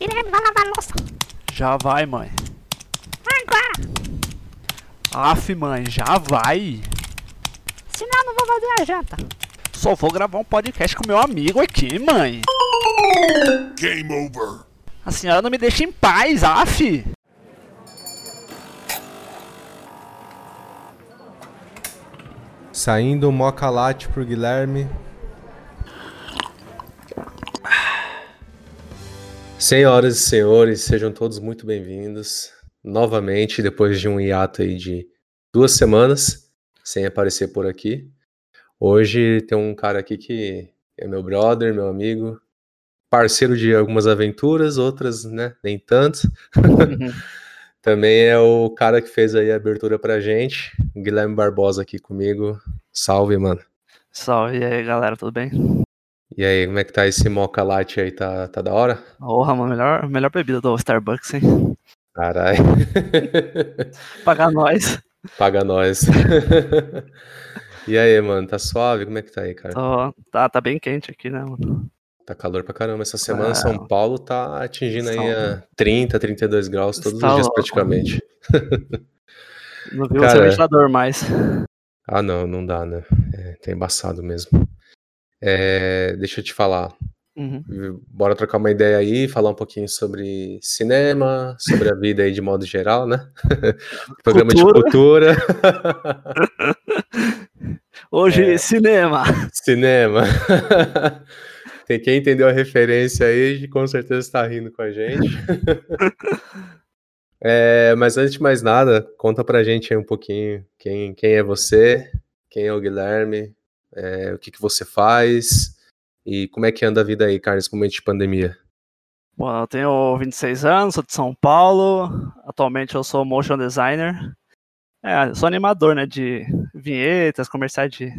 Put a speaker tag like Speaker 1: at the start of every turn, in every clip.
Speaker 1: Guilherme, vai lavar a louça.
Speaker 2: Já vai, mãe.
Speaker 1: Agora.
Speaker 2: Aff, mãe, já vai.
Speaker 1: Senão eu não vou fazer a janta.
Speaker 2: Só vou gravar um podcast com meu amigo aqui, mãe.
Speaker 3: Game over.
Speaker 2: A senhora não me deixa em paz, af.
Speaker 4: Saindo um moca latte pro Guilherme. Senhoras e senhores, sejam todos muito bem-vindos. Novamente, depois de um hiato aí de duas semanas, sem aparecer por aqui. Hoje tem um cara aqui que é meu brother, meu amigo, parceiro de algumas aventuras, outras, né, nem tanto. Também é o cara que fez aí a abertura pra gente, Guilherme Barbosa aqui comigo. Salve, mano.
Speaker 2: Salve, e aí, galera, tudo bem?
Speaker 4: E aí, como é que tá esse mocha latte aí? Tá, tá da hora?
Speaker 2: Porra, mano, melhor, melhor bebida do Starbucks, hein?
Speaker 4: Caralho.
Speaker 2: Pagar nós.
Speaker 4: Paga nós. e aí, mano, tá suave? Como é que tá aí, cara?
Speaker 2: Tô- tá, tá bem quente aqui, né, mano?
Speaker 4: Tá calor pra caramba. Essa semana
Speaker 2: É.
Speaker 4: São Paulo tá atingindo aí a 30, 32 graus todos
Speaker 2: Tá
Speaker 4: os dias
Speaker 2: louco.
Speaker 4: praticamente.
Speaker 2: Não viu
Speaker 4: Cara,
Speaker 2: o ventilador mais.
Speaker 4: Ah, não, não dá, né? É, tá embaçado mesmo. É, deixa eu te falar.
Speaker 2: Uhum.
Speaker 4: Bora trocar uma ideia aí, falar um pouquinho sobre cinema, sobre a vida aí de modo geral, né? Programa de cultura.
Speaker 2: Hoje,
Speaker 4: É.
Speaker 2: cinema.
Speaker 4: Cinema. Tem quem entendeu a referência aí, com certeza está rindo com a gente. É, mas antes de mais nada, conta pra gente aí um pouquinho quem, quem é você, quem é o Guilherme, é, o que, que você faz e como é que anda a vida aí, cara, nesse momento de pandemia.
Speaker 2: Bom, eu tenho 26 anos, sou de São Paulo. Atualmente eu sou motion designer. É, sou animador, né, de vinhetas, comerciais de...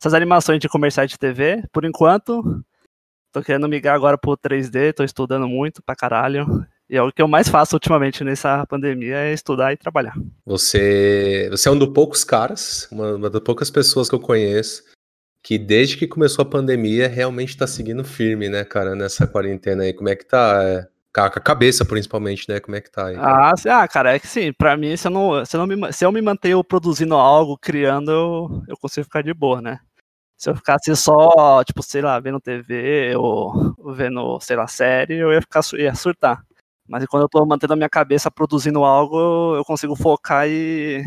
Speaker 2: Essas animações de comerciais de TV. Por enquanto, tô querendo migrar agora pro 3D, tô estudando muito pra caralho. E é o que eu mais faço ultimamente nessa pandemia é estudar e trabalhar.
Speaker 4: Você, você é um dos poucos caras, uma, uma das poucas pessoas que eu conheço que desde que começou a pandemia realmente tá seguindo firme, né, cara, nessa quarentena aí. Como é que tá? É, a cabeça, principalmente, né? Como é que tá aí? cara?
Speaker 2: Ah, ah, cara, é que sim, pra mim, se eu, não, se, eu não me, se eu me mantenho produzindo algo, criando, eu, eu consigo ficar de boa, né? Se eu ficasse só, tipo, sei lá, vendo TV ou vendo, sei lá, série, eu ia ficar ia surtar. Mas quando eu tô mantendo a minha cabeça produzindo algo, eu consigo focar e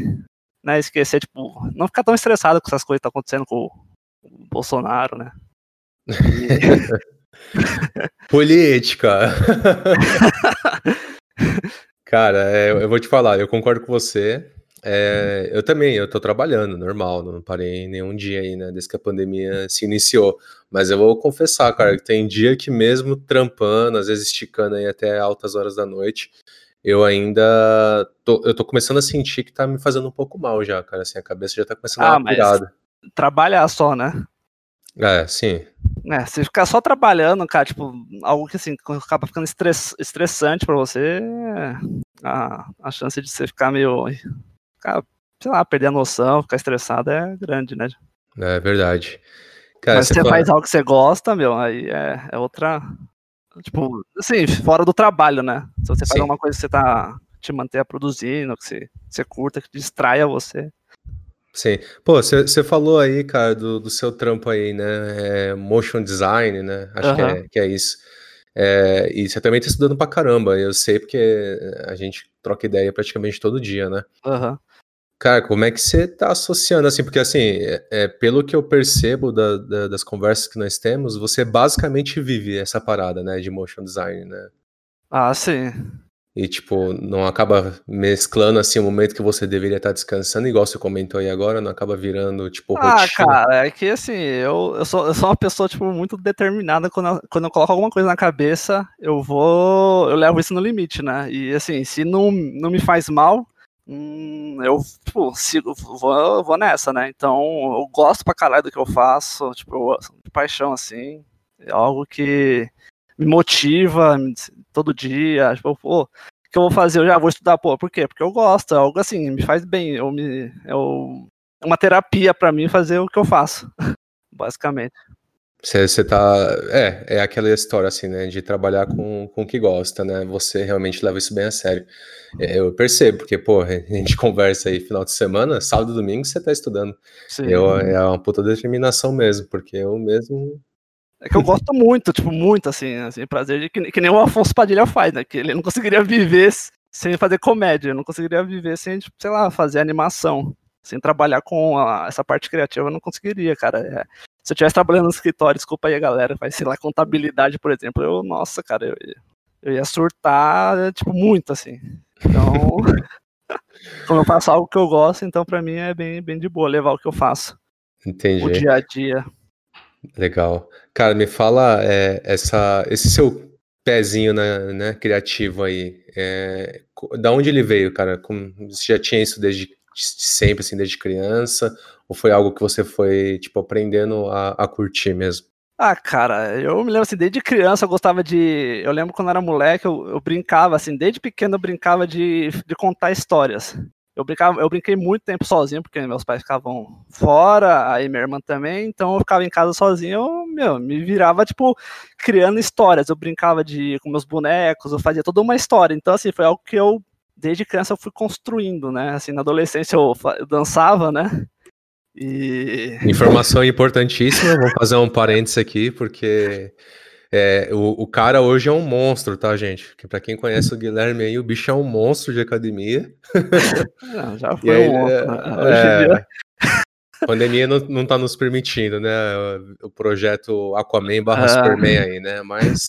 Speaker 2: né, esquecer, tipo, não ficar tão estressado com essas coisas que estão acontecendo com Bolsonaro, né?
Speaker 4: Política! Cara, é, eu vou te falar, eu concordo com você. É, eu também, eu tô trabalhando, normal, não parei nenhum dia aí, né, desde que a pandemia se iniciou. Mas eu vou confessar, cara, que tem dia que mesmo trampando, às vezes esticando aí até altas horas da noite, eu ainda tô, eu tô começando a sentir que tá me fazendo um pouco mal já, cara, assim, a cabeça já tá começando a
Speaker 2: Ah,
Speaker 4: dar uma
Speaker 2: mas-. Trabalhar só, né?
Speaker 4: É, sim.
Speaker 2: É, se ficar só trabalhando, cara, tipo, algo que assim, acaba ficando estress- estressante pra você, é, a, a chance de você ficar meio. Ficar, sei lá, perder a noção, ficar estressado é grande, né?
Speaker 4: É verdade. Cara,
Speaker 2: Mas se você
Speaker 4: fala-
Speaker 2: faz algo que você gosta, meu, aí é, é outra. Tipo, assim, fora do trabalho, né? Se você faz
Speaker 4: Sim.
Speaker 2: alguma coisa que você tá te manter produzindo, que você, você curta, que distraia você.
Speaker 4: Sim. Pô, você falou aí, cara, do, do seu trampo aí, né? É, motion design, né? Acho que,
Speaker 2: Aham.
Speaker 4: é, que é isso. É, e você também tá estudando pra caramba, eu sei porque a gente troca ideia praticamente todo dia, né?
Speaker 2: Aham.
Speaker 4: Cara, como é que você tá associando, assim, porque assim, é, é, pelo que eu percebo da- da- das conversas que nós temos, você basicamente vive essa parada, né, de motion design, né?
Speaker 2: Ah, sim.
Speaker 4: E, tipo, não acaba mesclando, assim, o momento que você deveria estar descansando, igual você comentou aí agora, não acaba virando, tipo,
Speaker 2: Ah,
Speaker 4: rotina.
Speaker 2: cara, é que assim, eu, eu, sou, eu sou uma pessoa, tipo, muito determinada. Quando eu, quando eu coloco alguma coisa na cabeça, eu vou. Eu levo isso no limite, né? E assim, se não, não me faz mal, hum, eu, tipo, sigo, vou, vou nessa, né? Então, eu gosto pra caralho do que eu faço, tipo, eu, de paixão, assim. É algo que me motiva me- todo dia. Tipo, pô, o que eu vou fazer? Eu já vou estudar, pô, por quê? Porque eu gosto, é algo assim, me faz bem. Eu me, eu, é uma terapia pra mim fazer o que eu faço, basicamente.
Speaker 4: Você, você tá. É, é aquela história assim, né? De trabalhar com, com o que gosta, né? Você realmente leva isso bem a sério. É, eu percebo, porque, pô, a gente conversa aí final de semana, sábado e domingo você tá estudando.
Speaker 2: Sim.
Speaker 4: Eu, é uma puta determinação mesmo, porque eu mesmo.
Speaker 2: É que eu gosto muito, tipo, muito, assim, assim, prazer de que, que nem o Afonso Padilha faz, né? Que ele não conseguiria viver sem fazer comédia, não conseguiria viver sem, tipo, sei lá, fazer animação. Sem trabalhar com a, essa parte criativa, eu não conseguiria, cara. É, se eu estivesse trabalhando no escritório, desculpa aí a galera, vai sei lá, contabilidade, por exemplo, eu, nossa, cara, eu, eu ia surtar, tipo, muito, assim. Então, como eu faço algo que eu gosto, então pra mim é bem, bem de boa levar o que eu faço.
Speaker 4: Entendi.
Speaker 2: O dia a dia.
Speaker 4: Legal. Cara, me fala é, essa, esse seu pezinho né, criativo aí. É, da onde ele veio, cara? Como, você já tinha isso desde sempre, assim, desde criança? Ou foi algo que você foi, tipo, aprendendo a, a curtir mesmo?
Speaker 2: Ah, cara, eu me lembro assim, desde criança eu gostava de. Eu lembro quando eu era moleque, eu, eu brincava, assim, desde pequeno eu brincava de, de contar histórias. Eu, brincava, eu brinquei muito tempo sozinho, porque meus pais ficavam fora, aí minha irmã também, então eu ficava em casa sozinho, eu, meu, me virava, tipo, criando histórias. Eu brincava de com meus bonecos, eu fazia toda uma história. Então, assim, foi algo que eu, desde criança, eu fui construindo, né? Assim, na adolescência eu, eu dançava, né? E...
Speaker 4: Informação importantíssima, vou fazer um parênteses aqui, porque é, o, o, cara hoje é um monstro, tá, gente? Que para quem conhece o Guilherme aí, o bicho é um monstro de academia.
Speaker 2: Não, já foi aí, um monstro. Né?
Speaker 4: É, é, a pandemia não, não tá nos permitindo, né? O projeto Aquaman barra ah. Superman aí, né? Mas,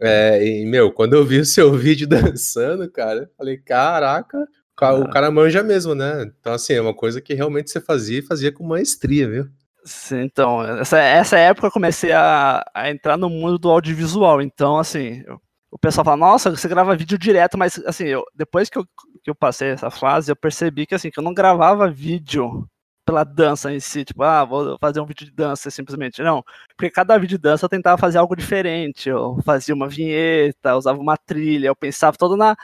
Speaker 4: é, e, meu, quando eu vi o seu vídeo dançando, cara, falei, caraca, o cara ah. manja mesmo, né? Então, assim, é uma coisa que realmente você fazia e fazia com maestria, viu?
Speaker 2: Sim, então, essa, essa época eu comecei a, a entrar no mundo do audiovisual. Então, assim, eu, o pessoal fala, nossa, você grava vídeo direto, mas, assim, eu, depois que eu, que eu passei essa fase, eu percebi que, assim, que eu não gravava vídeo pela dança em si, tipo, ah, vou fazer um vídeo de dança simplesmente. Não, porque cada vídeo de dança eu tentava fazer algo diferente. Eu fazia uma vinheta, usava uma trilha, eu pensava todo na,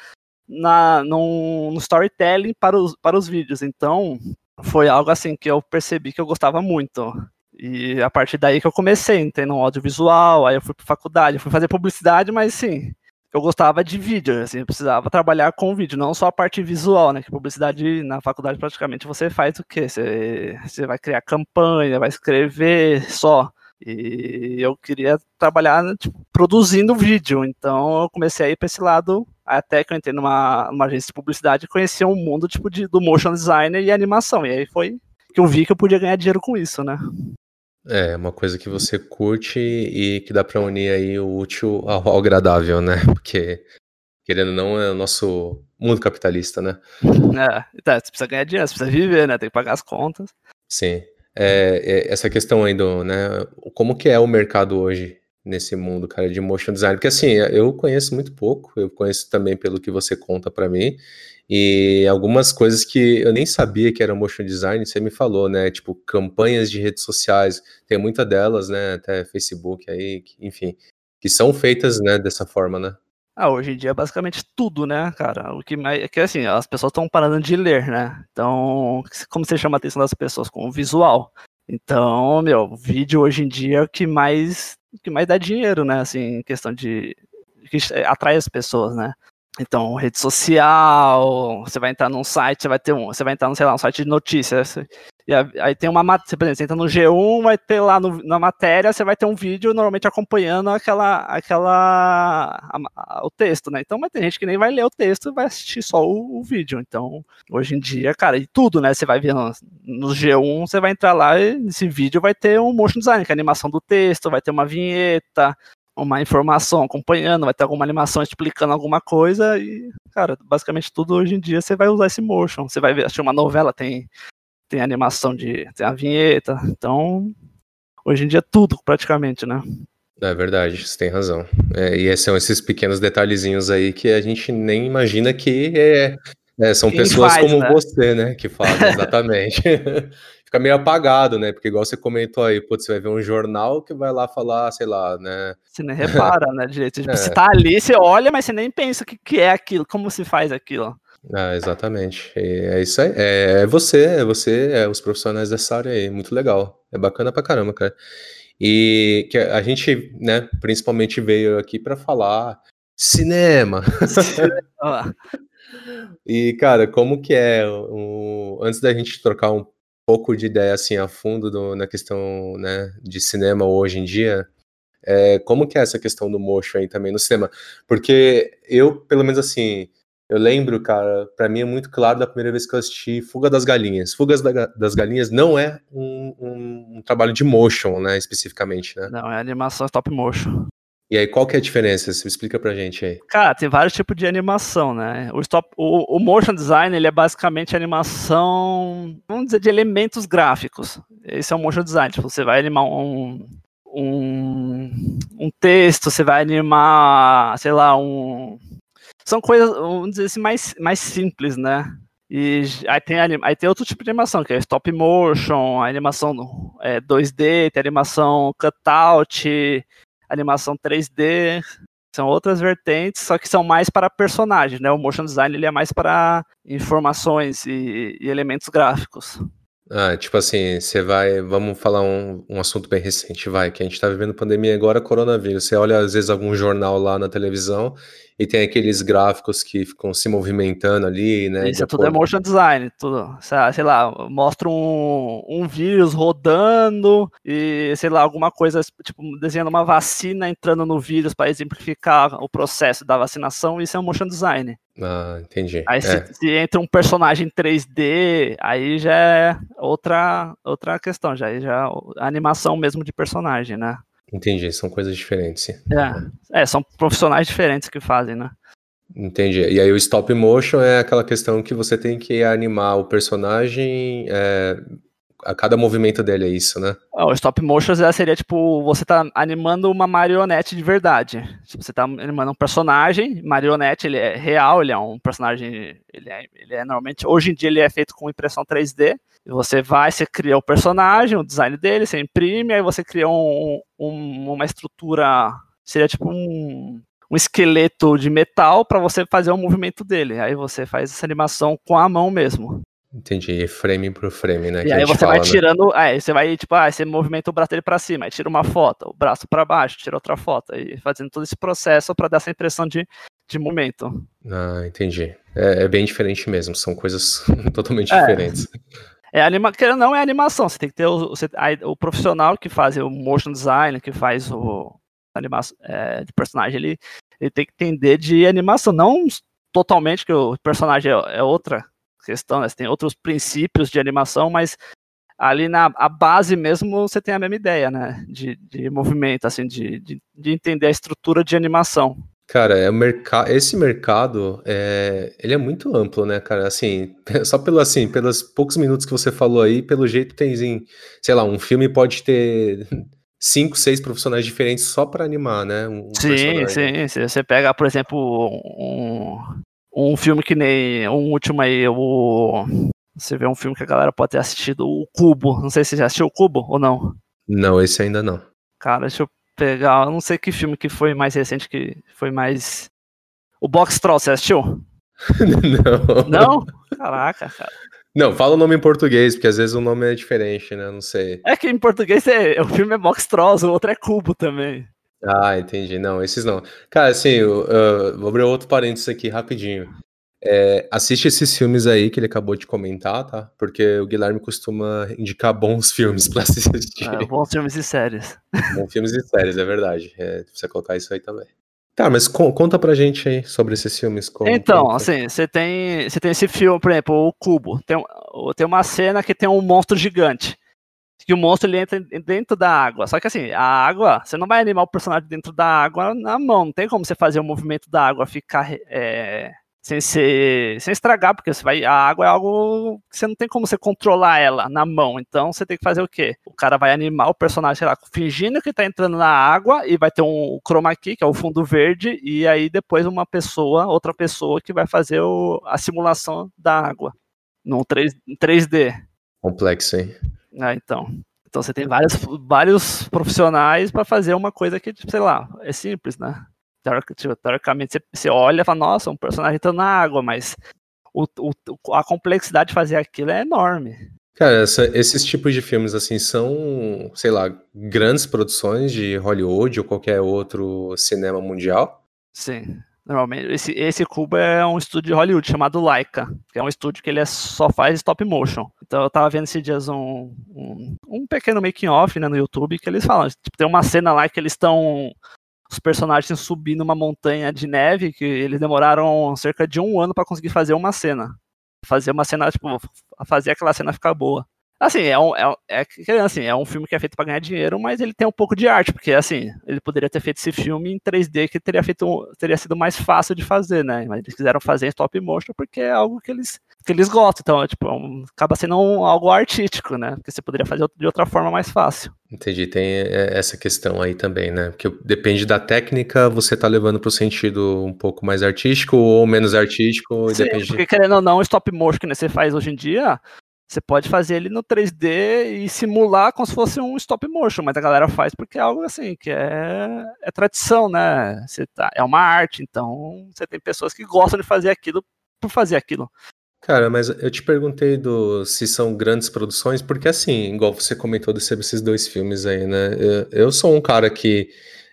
Speaker 2: na, no, no storytelling para os, para os vídeos. Então, foi algo assim que eu percebi que eu gostava muito. E a partir daí que eu comecei, entendendo audiovisual, aí eu fui para faculdade, fui fazer publicidade, mas sim, eu gostava de vídeo, assim, eu precisava trabalhar com vídeo, não só a parte visual, né? Que publicidade na faculdade praticamente você faz o quê? Você, você vai criar campanha, vai escrever só. E eu queria trabalhar tipo, produzindo vídeo, então eu comecei a ir para esse lado até que eu entrei numa, numa agência de publicidade e conheci um mundo tipo de, do motion designer e animação. E aí foi que eu vi que eu podia ganhar dinheiro com isso, né?
Speaker 4: É, uma coisa que você curte e que dá para unir aí o útil ao agradável, né? Porque, querendo ou não, é o nosso mundo capitalista, né?
Speaker 2: É, então, você precisa ganhar dinheiro, você precisa viver, né? Tem que pagar as contas.
Speaker 4: Sim. É, é, essa questão aí do, né, como que é o mercado hoje nesse mundo, cara, de motion design? Porque assim, eu conheço muito pouco, eu conheço também pelo que você conta para mim, e algumas coisas que eu nem sabia que era motion design, você me falou, né, tipo campanhas de redes sociais, tem muita delas, né, até Facebook aí, enfim, que são feitas, né, dessa forma, né?
Speaker 2: Ah, hoje em dia é basicamente tudo, né, cara? O que mais é que assim, as pessoas estão parando de ler, né? Então, como você chama a atenção das pessoas com o visual? Então, meu, vídeo hoje em dia é o que mais que mais dá dinheiro, né? Assim, questão de que atrai as pessoas, né? Então, rede social, você vai entrar num site, você vai ter um, você vai entrar, sei lá, um site de notícias, e aí tem uma matéria, você entra no G1, vai ter lá no, na matéria, você vai ter um vídeo normalmente acompanhando aquela, aquela, a, a, o texto, né? Então, mas tem gente que nem vai ler o texto, vai assistir só o, o, vídeo. Então, hoje em dia, cara, e tudo, né? Você vai ver no, no G1, você vai entrar lá e nesse vídeo vai ter um motion design, que é a animação do texto, vai ter uma vinheta, uma informação acompanhando, vai ter alguma animação explicando alguma coisa e, cara, basicamente tudo hoje em dia você vai usar esse motion. Você vai ver, assistir uma novela, tem, tem animação de. tem a vinheta. Então, hoje em dia tudo, praticamente, né?
Speaker 4: É verdade, você tem razão. É, e são esses pequenos detalhezinhos aí que a gente nem imagina que é, é, são Quem pessoas faz, como né? você, né, que fazem, exatamente. fica meio apagado, né? Porque igual você comentou aí, putz, você vai ver um jornal que vai lá falar, sei lá, né?
Speaker 2: Você nem repara, né, direito. Tipo, é. Você tá ali, você olha, mas você nem pensa o que, que é aquilo, como se faz aquilo.
Speaker 4: Ah, exatamente. É isso aí. É, é você, é você, é os profissionais dessa área aí. Muito legal. É bacana pra caramba, cara. E que a gente, né, principalmente veio aqui para falar cinema.
Speaker 2: Ah,
Speaker 4: E, cara, como que é o... antes da gente trocar um pouco de ideia assim a fundo do- na questão, né, de cinema hoje em dia, é, como que é essa questão do motion aí também no cinema? Porque eu, pelo menos assim, eu lembro, cara, pra mim é muito claro da primeira vez que eu assisti Fuga das Galinhas. Fugas da Ga- das Galinhas não é um, um- um trabalho de motion, né, especificamente, né?
Speaker 2: Não, é animação stop motion.
Speaker 4: E aí, qual que é a diferença? Você explica pra gente aí.
Speaker 2: Cara, tem vários tipos de animação, né? O, stop, o, o motion design ele é basicamente animação, vamos dizer, de elementos gráficos. Esse é o motion design. Tipo, você vai animar um, um, um texto, você vai animar, sei lá, um. São coisas, vamos dizer assim, mais, mais simples, né? E aí tem, aí tem outro tipo de animação, que é stop motion, animação é, 2D, tem animação cutout, animação 3D, são outras vertentes, só que são mais para personagens, né? O motion design ele é mais para informações e, e elementos gráficos.
Speaker 4: Ah, tipo assim, você vai. Vamos falar um, um assunto bem recente, vai, que a gente tá vivendo pandemia agora, coronavírus. Você olha, às vezes, algum jornal lá na televisão e tem aqueles gráficos que ficam se movimentando ali, né?
Speaker 2: Isso é tudo é motion design, tudo. Sei sei lá, mostra um, um vírus rodando e, sei lá, alguma coisa, tipo, desenhando uma vacina entrando no vírus para exemplificar o processo da vacinação, isso é um motion design.
Speaker 4: Ah, entendi.
Speaker 2: Aí
Speaker 4: É,
Speaker 2: se, se entra um personagem 3D, aí já é outra, outra questão, já, já é a animação mesmo de personagem, né?
Speaker 4: entendi, são coisas diferentes.
Speaker 2: É, é, são profissionais diferentes que fazem, né?
Speaker 4: Entendi. E aí o stop motion é aquela questão que você tem que animar o personagem é, a cada movimento dele, é isso, né?
Speaker 2: Ó, O stop motion seria tipo, você tá animando uma marionete de verdade. Tipo, você tá animando um personagem, marionete, ele é real, ele é um personagem, ele é, ele é normalmente, hoje em dia ele é feito com impressão 3D. E você vai, você cria o personagem, o design dele, você imprime, aí você cria um, um- uma estrutura, seria tipo um, um esqueleto de metal para você fazer o movimento dele. Aí você faz essa animação com a mão mesmo.
Speaker 4: Entendi. Frame por frame, né?
Speaker 2: E aí você vai
Speaker 4: fala, né?
Speaker 2: tirando, aí você vai, tipo, ah, você movimenta o braço dele pra cima, aí tira uma foto, o braço pra baixo, tira outra foto, e fazendo todo esse processo pra dar essa impressão de, de movimento.
Speaker 4: Ah, entendi. É, é bem diferente mesmo, são coisas totalmente
Speaker 2: É.
Speaker 4: diferentes.
Speaker 2: É anima, não é animação, você tem que ter o, você- o profissional que faz o motion design, que faz o animação é, de personagem, ele, ele tem que entender de animação, não totalmente que o personagem é, é outra questão, né? Você tem outros princípios de animação, mas ali na a base mesmo você tem a mesma ideia, né? De, de movimento, assim, de, de, de entender a estrutura de animação.
Speaker 4: Cara, é o merca... esse mercado, é... ele é muito amplo, né, cara? Assim, só pelo assim, pelos poucos minutos que você falou aí, pelo jeito tem, assim, sei lá, um filme pode ter cinco, seis profissionais diferentes só pra animar, né? Um
Speaker 2: Sim,
Speaker 4: personagem.
Speaker 2: sim. Se você pega, por exemplo, um, um filme que nem um último aí, o. Você vê um filme que a galera pode ter assistido, o Cubo. Não sei se você já assistiu o Cubo ou não.
Speaker 4: Não, esse ainda não.
Speaker 2: Cara, deixa eu pegar. Eu não sei que filme que foi mais recente, que foi mais. O Box Troll, você assistiu?
Speaker 4: não.
Speaker 2: Não? Caraca, cara.
Speaker 4: Não, fala o nome em português, porque às vezes o nome é diferente, né? Não sei.
Speaker 2: É que em português é, o filme é Box Trolls, o outro é Cubo também.
Speaker 4: Ah, entendi. Não, esses não. Cara, assim, eu, eu vou abrir outro parênteses aqui rapidinho. É, assiste esses filmes aí que ele acabou de comentar, tá? Porque o Guilherme costuma indicar bons filmes pra assistir.
Speaker 2: É, bons filmes e séries.
Speaker 4: Bons filmes e séries, é verdade. É, precisa colocar isso aí também. Tá, mas con- conta pra gente aí sobre esses filmes. como-
Speaker 2: Então,
Speaker 4: como-
Speaker 2: assim, você tem, você tem esse filme, por exemplo, o Cubo. Tem, tem uma cena que tem um monstro gigante. Que o monstro ele entra dentro da água. Só que assim, a água, você não vai animar o personagem dentro da água na mão. Não tem como você fazer o movimento da água ficar é, sem ser. sem estragar, porque você vai. A água é algo que você não tem como você controlar ela na mão. Então você tem que fazer o quê? O cara vai animar o personagem, sei lá, fingindo que tá entrando na água e vai ter um chroma key, que é o fundo verde, e aí depois uma pessoa, outra pessoa que vai fazer o- a simulação da água. No 3, 3D.
Speaker 4: Complexo, hein?
Speaker 2: Ah, então. Então você tem vários, vários profissionais para fazer uma coisa que, tipo, sei lá, é simples, né? Tipo, Teoricamente, você, você olha e fala, nossa, um personagem entrando na água, mas o, o- a complexidade de fazer aquilo é enorme.
Speaker 4: Cara, essa- esses tipos de filmes, assim, são, sei lá, grandes produções de Hollywood ou qualquer outro cinema mundial?
Speaker 2: Sim. Normalmente, esse, esse Cubo é um estúdio de Hollywood chamado Laika, que é um estúdio que ele é- só faz stop motion. Então eu tava vendo esses dias um, um, um pequeno making off né, no YouTube que eles falam, tipo, tem uma cena lá que eles estão os personagens subindo uma montanha de neve que eles demoraram cerca de um ano pra conseguir fazer uma cena. Fazer uma cena, tipo, fazer aquela cena ficar boa. Assim, é um, é, é, assim, é um filme que é feito pra ganhar dinheiro, mas ele tem um pouco de arte, porque assim, ele poderia ter feito esse filme em 3D que teria feito teria sido mais fácil de fazer, né? Mas eles quiseram fazer em stop motion porque é algo que eles que eles gostam, então, é, tipo, é um- acaba sendo um- algo artístico, né? Porque você poderia fazer de outra forma mais fácil.
Speaker 4: Entendi, tem é, essa questão aí também, né? Porque depende da técnica, você tá levando pro sentido um pouco mais artístico ou menos artístico,
Speaker 2: Sim,
Speaker 4: depende
Speaker 2: porque querendo ou não, o stop motion que você faz hoje em dia, você pode fazer ele no 3D e simular como se fosse um stop motion, mas a galera faz porque é algo assim, que é, é tradição, né? Você tá, é uma arte, então você tem pessoas que gostam de fazer aquilo por fazer aquilo.
Speaker 4: Cara, mas eu te perguntei do, se são grandes produções, porque assim, igual você comentou de ser esses dois filmes aí, né? Eu, eu sou um cara que,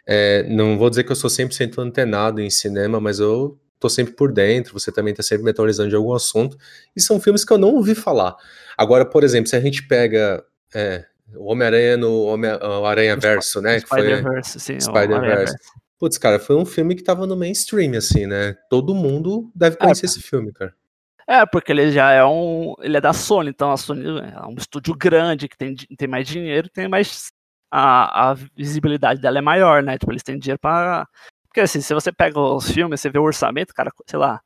Speaker 4: é, não vou dizer que eu sou 100% antenado em cinema, mas eu tô sempre por dentro, você também tá sempre me atualizando de algum assunto, e são filmes que eu não ouvi falar. Agora, por exemplo, se a gente pega é, o Homem-Aranha no Homem, Aranha Verso, né?
Speaker 2: Spider-Verse, sim.
Speaker 4: Spider-Verse. Putz, cara, foi um filme que tava no mainstream, assim, né? Todo mundo deve conhecer esse filme, cara.
Speaker 2: É, porque ele já é um. Ele é da Sony, então a Sony é um estúdio grande, que tem, tem mais dinheiro, tem mais. A, a visibilidade dela é maior, né? Tipo, eles têm dinheiro pra. Porque assim, se você pega os filmes, você vê o orçamento, cara, sei lá,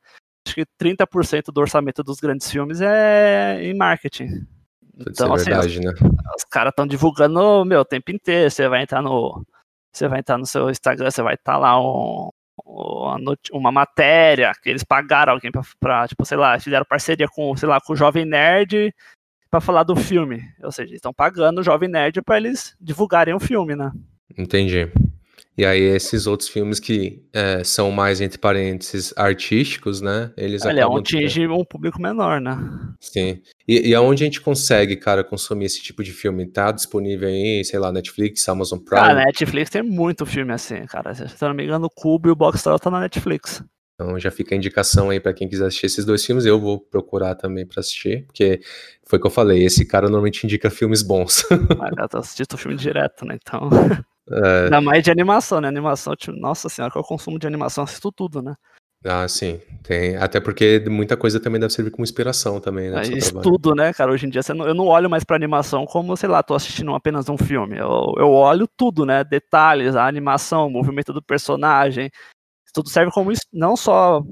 Speaker 2: acho que 30% do orçamento dos grandes filmes é em marketing.
Speaker 4: Putz,
Speaker 2: Então,
Speaker 4: é
Speaker 2: assim,
Speaker 4: verdade, né?
Speaker 2: os caras estão divulgando, meu, o tempo inteiro. Você vai entrar no. Você vai entrar no seu Instagram, você vai estar lá um, uma, matéria que eles pagaram alguém pra, pra, tipo, sei lá, fizeram parceria com, sei lá, com o Jovem Nerd pra falar do filme. Ou seja, estão pagando o Jovem Nerd pra eles divulgarem o filme, né?
Speaker 4: Entendi. E aí, esses outros filmes que é, são mais, entre parênteses, artísticos, né? Eles
Speaker 2: Ele é
Speaker 4: acabam.
Speaker 2: atinge um público menor, né?
Speaker 4: Sim. E, e aonde a gente consegue, cara, consumir esse tipo de filme? Tá disponível aí, sei lá, Netflix, Amazon Prime?
Speaker 2: Cara, Netflix tem muito filme assim, cara. Se eu não me engano, o Cubo e o Boxstar tá na Netflix.
Speaker 4: Então já fica a indicação aí pra quem quiser assistir esses dois filmes. Eu vou procurar também pra assistir, porque foi o que eu falei, esse cara normalmente indica filmes bons.
Speaker 2: Mas eu tô assistindo o filme direto, né? Então.
Speaker 4: É,
Speaker 2: Ainda mais de animação, né? Animação, tipo, nossa senhora, que eu consumo de animação, assisto tudo, né?
Speaker 4: ah, sim. Tem, até porque muita coisa também deve servir como inspiração também, né? trabalho.
Speaker 2: estudo, né, cara? Hoje em dia não- eu não olho mais pra animação como, sei lá, tô assistindo apenas um filme. Eu, eu olho tudo, né? Detalhes, a animação, o movimento do personagem. Tudo serve como não só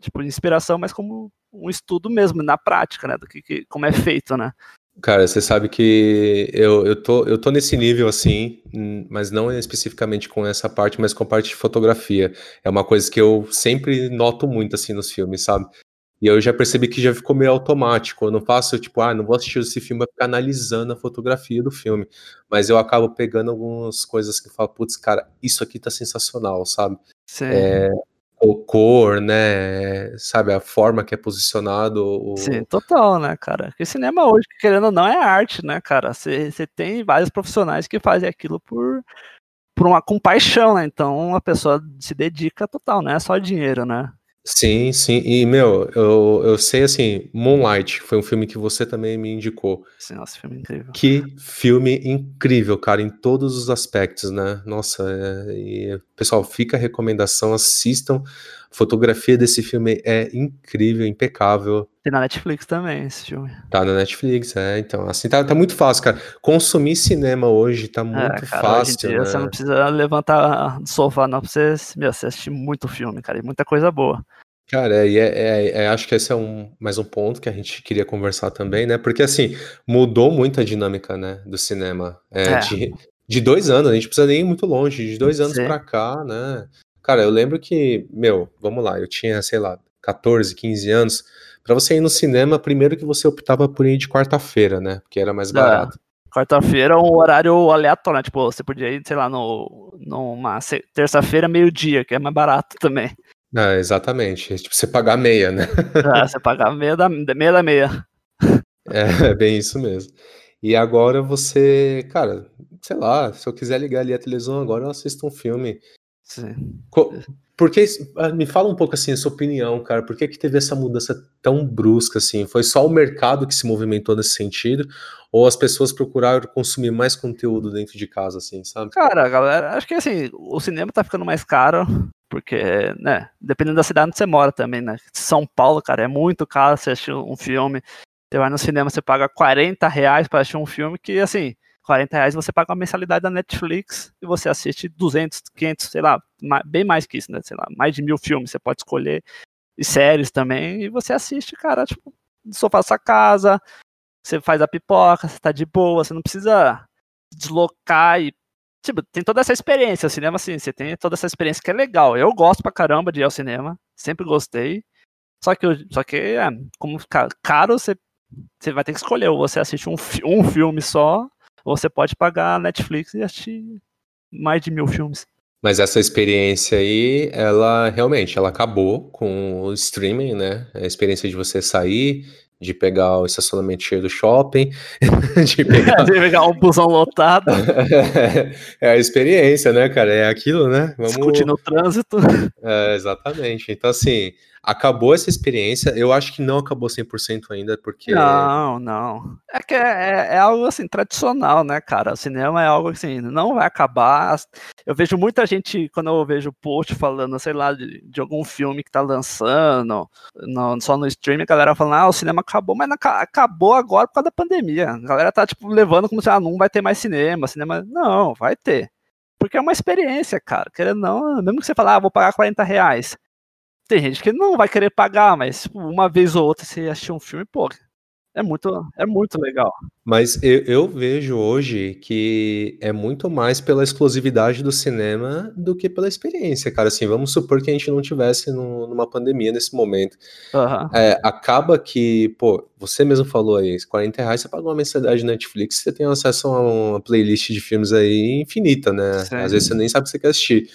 Speaker 2: tipo inspiração, mas como um estudo mesmo, na prática, né? Do que, que- como é feito, né?
Speaker 4: Cara, você sabe que eu, eu, tô, eu tô nesse nível assim, mas não especificamente com essa parte, mas com a parte de fotografia. É uma coisa que eu sempre noto muito assim nos filmes, sabe? E eu já percebi que já ficou meio automático. Eu não faço, tipo, ah, não vou assistir esse filme pra ficar analisando a fotografia do filme. Mas eu acabo pegando algumas coisas que eu falo, putz, cara, isso aqui tá sensacional, sabe?
Speaker 2: Sim,
Speaker 4: O cor, né? Sabe, a forma que é posicionado. O...
Speaker 2: sim, total, né, cara? Porque cinema hoje, querendo ou não, é arte, né, cara? Você tem vários profissionais que fazem aquilo por, por uma compaixão, né? Então a pessoa se dedica total, não é só dinheiro, né?
Speaker 4: Sim, sim. E, meu, eu, eu sei assim, Moonlight foi um filme que você também me indicou.
Speaker 2: Nossa, filme incrível.
Speaker 4: Que filme incrível, cara, em todos os aspectos, né? Nossa, é, e, pessoal, fica a recomendação, assistam. Fotografia desse filme é incrível, impecável.
Speaker 2: Tem na Netflix também esse filme.
Speaker 4: Tá na Netflix, é. Então, assim, tá, tá muito fácil, cara. Consumir cinema hoje tá muito
Speaker 2: é, cara,
Speaker 4: fácil,
Speaker 2: dia
Speaker 4: né?
Speaker 2: você não precisa levantar do sofá, não, pra você, meu, você assistir muito filme, cara, e muita coisa boa.
Speaker 4: Cara, e é, é- é- acho que esse é um, mais um ponto que a gente queria conversar também, né? Porque, assim, mudou muito a dinâmica, né, do cinema. É,
Speaker 2: É.
Speaker 4: De, de dois anos, a gente precisa nem ir muito longe, de dois anos pra cá, né? Cara, eu lembro que, meu, vamos lá, eu tinha, sei lá, 14, 15 anos. Pra você ir no cinema, primeiro que você optava por ir de quarta-feira, né? Porque era mais
Speaker 2: É.
Speaker 4: barato.
Speaker 2: Quarta-feira é um horário aleatório, né? Tipo, você podia ir, sei lá, no, numa terça-feira, meio-dia, que é mais barato também.
Speaker 4: É, exatamente. Tipo, você pagar meia, né?
Speaker 2: Ah, você paga meia da meia. Da meia.
Speaker 4: É, bem isso mesmo. E agora você, cara, sei lá, se eu quiser ligar ali a televisão agora, eu assisto um filme.
Speaker 2: Sim.
Speaker 4: Porque, ah, me fala um pouco assim, a sua opinião, cara, por que que teve essa mudança tão brusca assim? Foi só o mercado que se movimentou nesse sentido? Ou as pessoas procuraram consumir mais conteúdo dentro de casa, assim, sabe?
Speaker 2: Cara, galera, acho que assim, o cinema tá ficando mais caro, porque, né, dependendo da cidade onde você mora também, né? São Paulo, cara, é muito caro você assistir um filme. Você vai no cinema, você paga 40 reais pra assistir um filme que, assim, 40 reais você paga uma mensalidade da Netflix e você assiste 200, 500, sei lá, bem mais que isso, né? Sei lá, mais de mil filmes você pode escolher, e séries também, e você assiste, cara, tipo, no sofá da sua casa, você faz a pipoca, você tá de boa, você não precisa deslocar e tipo, tem toda essa experiência. O cinema, assim, você tem toda essa experiência que é legal. Eu gosto pra caramba de ir ao cinema, sempre gostei. Só que, só que é, como caro, você, você vai ter que escolher. Ou você assiste um, um filme só, você pode pagar a Netflix e assistir mais de mil filmes.
Speaker 4: Mas essa experiência aí, ela realmente, ela acabou com o streaming, né? A experiência de você sair, de pegar o estacionamento cheio do shopping, de pegar
Speaker 2: Você pegar um busão lotado,
Speaker 4: é a experiência, né, cara? É aquilo, né? Vamos...
Speaker 2: discutir no trânsito.
Speaker 4: É, exatamente. Então, assim, acabou essa experiência. Eu acho que não acabou 100% ainda, porque.
Speaker 2: Não, não. É que é, é- é algo assim tradicional, né, cara? O cinema é algo assim, não vai acabar. Eu vejo muita gente, quando eu vejo post falando, sei lá, de, de algum filme que tá lançando, no- só no streaming, a galera falando, ah, o cinema acabou, mas não aca- acabou agora por causa da pandemia. A galera tá, tipo, levando como se, ah, não vai ter mais cinema, cinema. Não, vai ter. Porque é uma experiência, cara. Querendo não, mesmo que você falar, ah, vou pagar 40 reais. Tem gente que não vai querer pagar, mas tipo, uma vez ou outra você assistir um filme, pô, é muito, é muito legal.
Speaker 4: Mas eu, eu vejo hoje que é muito mais pela exclusividade do cinema do que pela experiência, cara. Assim, vamos supor que a gente não tivesse num- numa pandemia nesse momento.
Speaker 2: Aham.
Speaker 4: É, acaba que, pô, você mesmo falou aí, 40 reais você paga uma mensalidade de Netflix, você tem acesso a uma playlist de filmes aí infinita, né?
Speaker 2: Sim.
Speaker 4: Às vezes você nem sabe o que você quer assistir.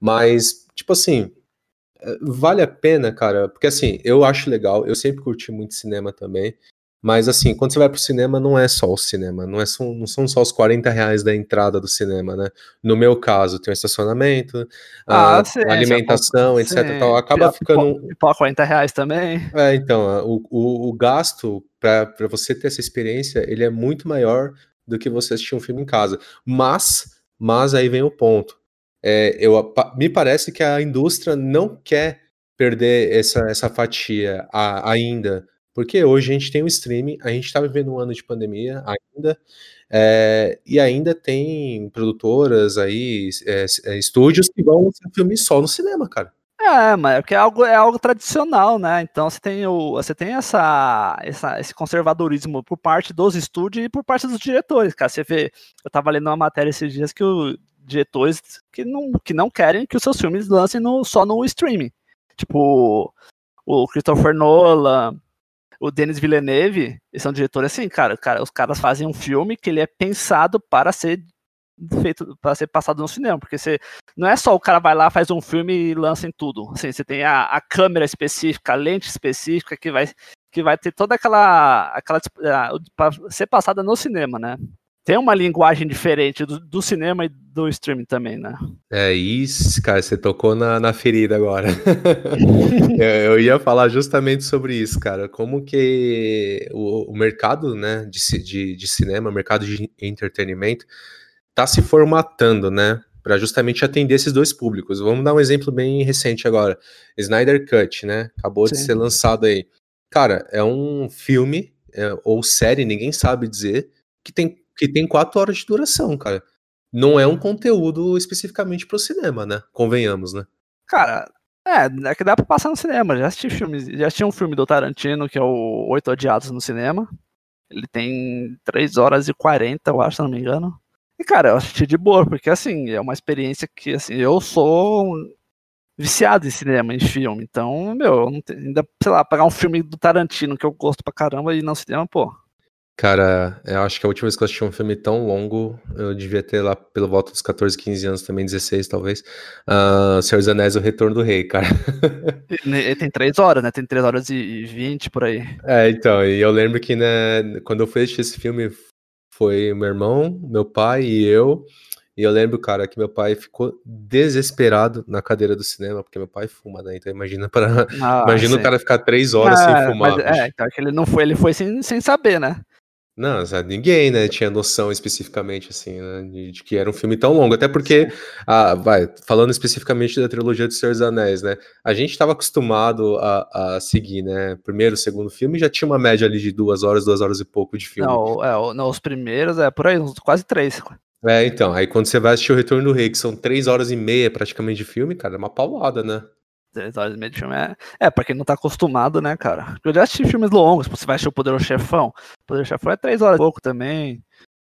Speaker 4: Mas, tipo assim, vale a pena, cara, porque assim, eu acho legal, eu sempre curti muito cinema também. Mas assim, quando você vai pro cinema, não é só o cinema, não, é só, não são só os 40 reais da entrada do cinema, né? No meu caso, tem o estacionamento, a,
Speaker 2: Ah, sim,
Speaker 4: a alimentação,
Speaker 2: sim.
Speaker 4: etc. e tal. Acaba ficando.
Speaker 2: Pipoca 40 reais também.
Speaker 4: É, então, o, o, o gasto para você ter essa experiência, ele é muito maior do que você assistir um filme em casa. Mas, mas aí vem o ponto. É, eu, me parece que a indústria não quer perder essa, essa fatia a- ainda, porque hoje a gente tem o streaming, a gente está vivendo um ano de pandemia ainda, é, e ainda tem produtoras aí, é, é, estúdios que vão lançar filme só no cinema, cara.
Speaker 2: É, mas é é algo, é algo tradicional, né? Então você tem, o, você tem essa, essa, esse conservadorismo por parte dos estúdios e por parte dos diretores, cara. Você vê, eu tava lendo uma matéria esses dias que os diretores que não, que não querem que os seus filmes lancem no, só no streaming. Tipo, o Christopher Nolan, o Denis Villeneuve, eles são diretores assim, cara, cara. Os caras fazem um filme que ele é pensado para ser feito para ser passado no cinema, porque você não é só o cara vai lá, faz um filme e lança em tudo. Assim, você tem a, a câmera específica, a lente específica que vai, que vai ter toda aquela. aquela para ser passada no cinema, né? Tem uma linguagem diferente do, do cinema e do streaming também, né?
Speaker 4: É isso, cara, você tocou na, na ferida agora. eu, eu ia falar justamente sobre isso, cara. Como que o, o mercado né, de, de, de cinema, mercado de entretenimento, tá se formatando, né? Para justamente atender esses dois públicos. Vamos dar um exemplo bem recente agora. Snyder Cut, né? Acabou de
Speaker 2: Sim.
Speaker 4: ser lançado aí. Cara, é um filme é, ou série, ninguém sabe dizer, que tem, que tem quatro horas de duração, cara. Não é um conteúdo especificamente pro cinema, né? Convenhamos, né?
Speaker 2: Cara, é, é que dá pra passar no cinema. Já assisti filmes, já assisti um filme do Tarantino, que é o Oito Odiados no cinema. Ele tem 3 horas e 40, eu acho, se não me engano. E, cara, eu assisti de boa, porque, assim, é uma experiência que, assim, eu sou viciado em cinema, em filme. Então, meu, eu não tenho, ainda, sei lá, pegar um filme do Tarantino que eu gosto pra caramba e ir no cinema, pô.
Speaker 4: Cara, eu acho que a última vez que eu assisti um filme tão longo, eu devia ter lá pelo volta dos 14, 15 anos também, 16 talvez. Uh, Senhor dos Anéis, O Retorno do Rei, cara.
Speaker 2: Ele tem três horas, né? Tem três horas e vinte por aí.
Speaker 4: É, então, e eu lembro que né, quando eu fui assistir esse filme, foi meu irmão, meu pai e eu. E eu lembro, cara, que meu pai ficou desesperado na cadeira do cinema, porque meu pai fuma, né? Então imagina para ah, imagina sim. o cara ficar três horas é, sem fumar.
Speaker 2: Mas, é, então, que ele não foi, ele foi sem, sem saber, né?
Speaker 4: Não, ninguém, né, tinha noção especificamente, assim, né, de, de, que era um filme tão longo, até porque, ah, vai, falando especificamente da trilogia do Senhor dos Anéis, né, a gente estava acostumado a, a, seguir, né, primeiro, segundo filme, já tinha uma média ali de duas horas, duas horas e pouco de filme.
Speaker 2: Não, é, não os primeiros, é por aí, quase três.
Speaker 4: É, então, aí quando você vai assistir o Retorno do Rei, que são três horas e meia praticamente de filme, cara, é uma paulada, né.
Speaker 2: Três horas e meia de filme é. É, pra quem não tá acostumado, né, cara? Eu já assisti filmes longos, você vai assistir o Poderoso Chefão. O Poderoso Chefão é três horas e pouco também.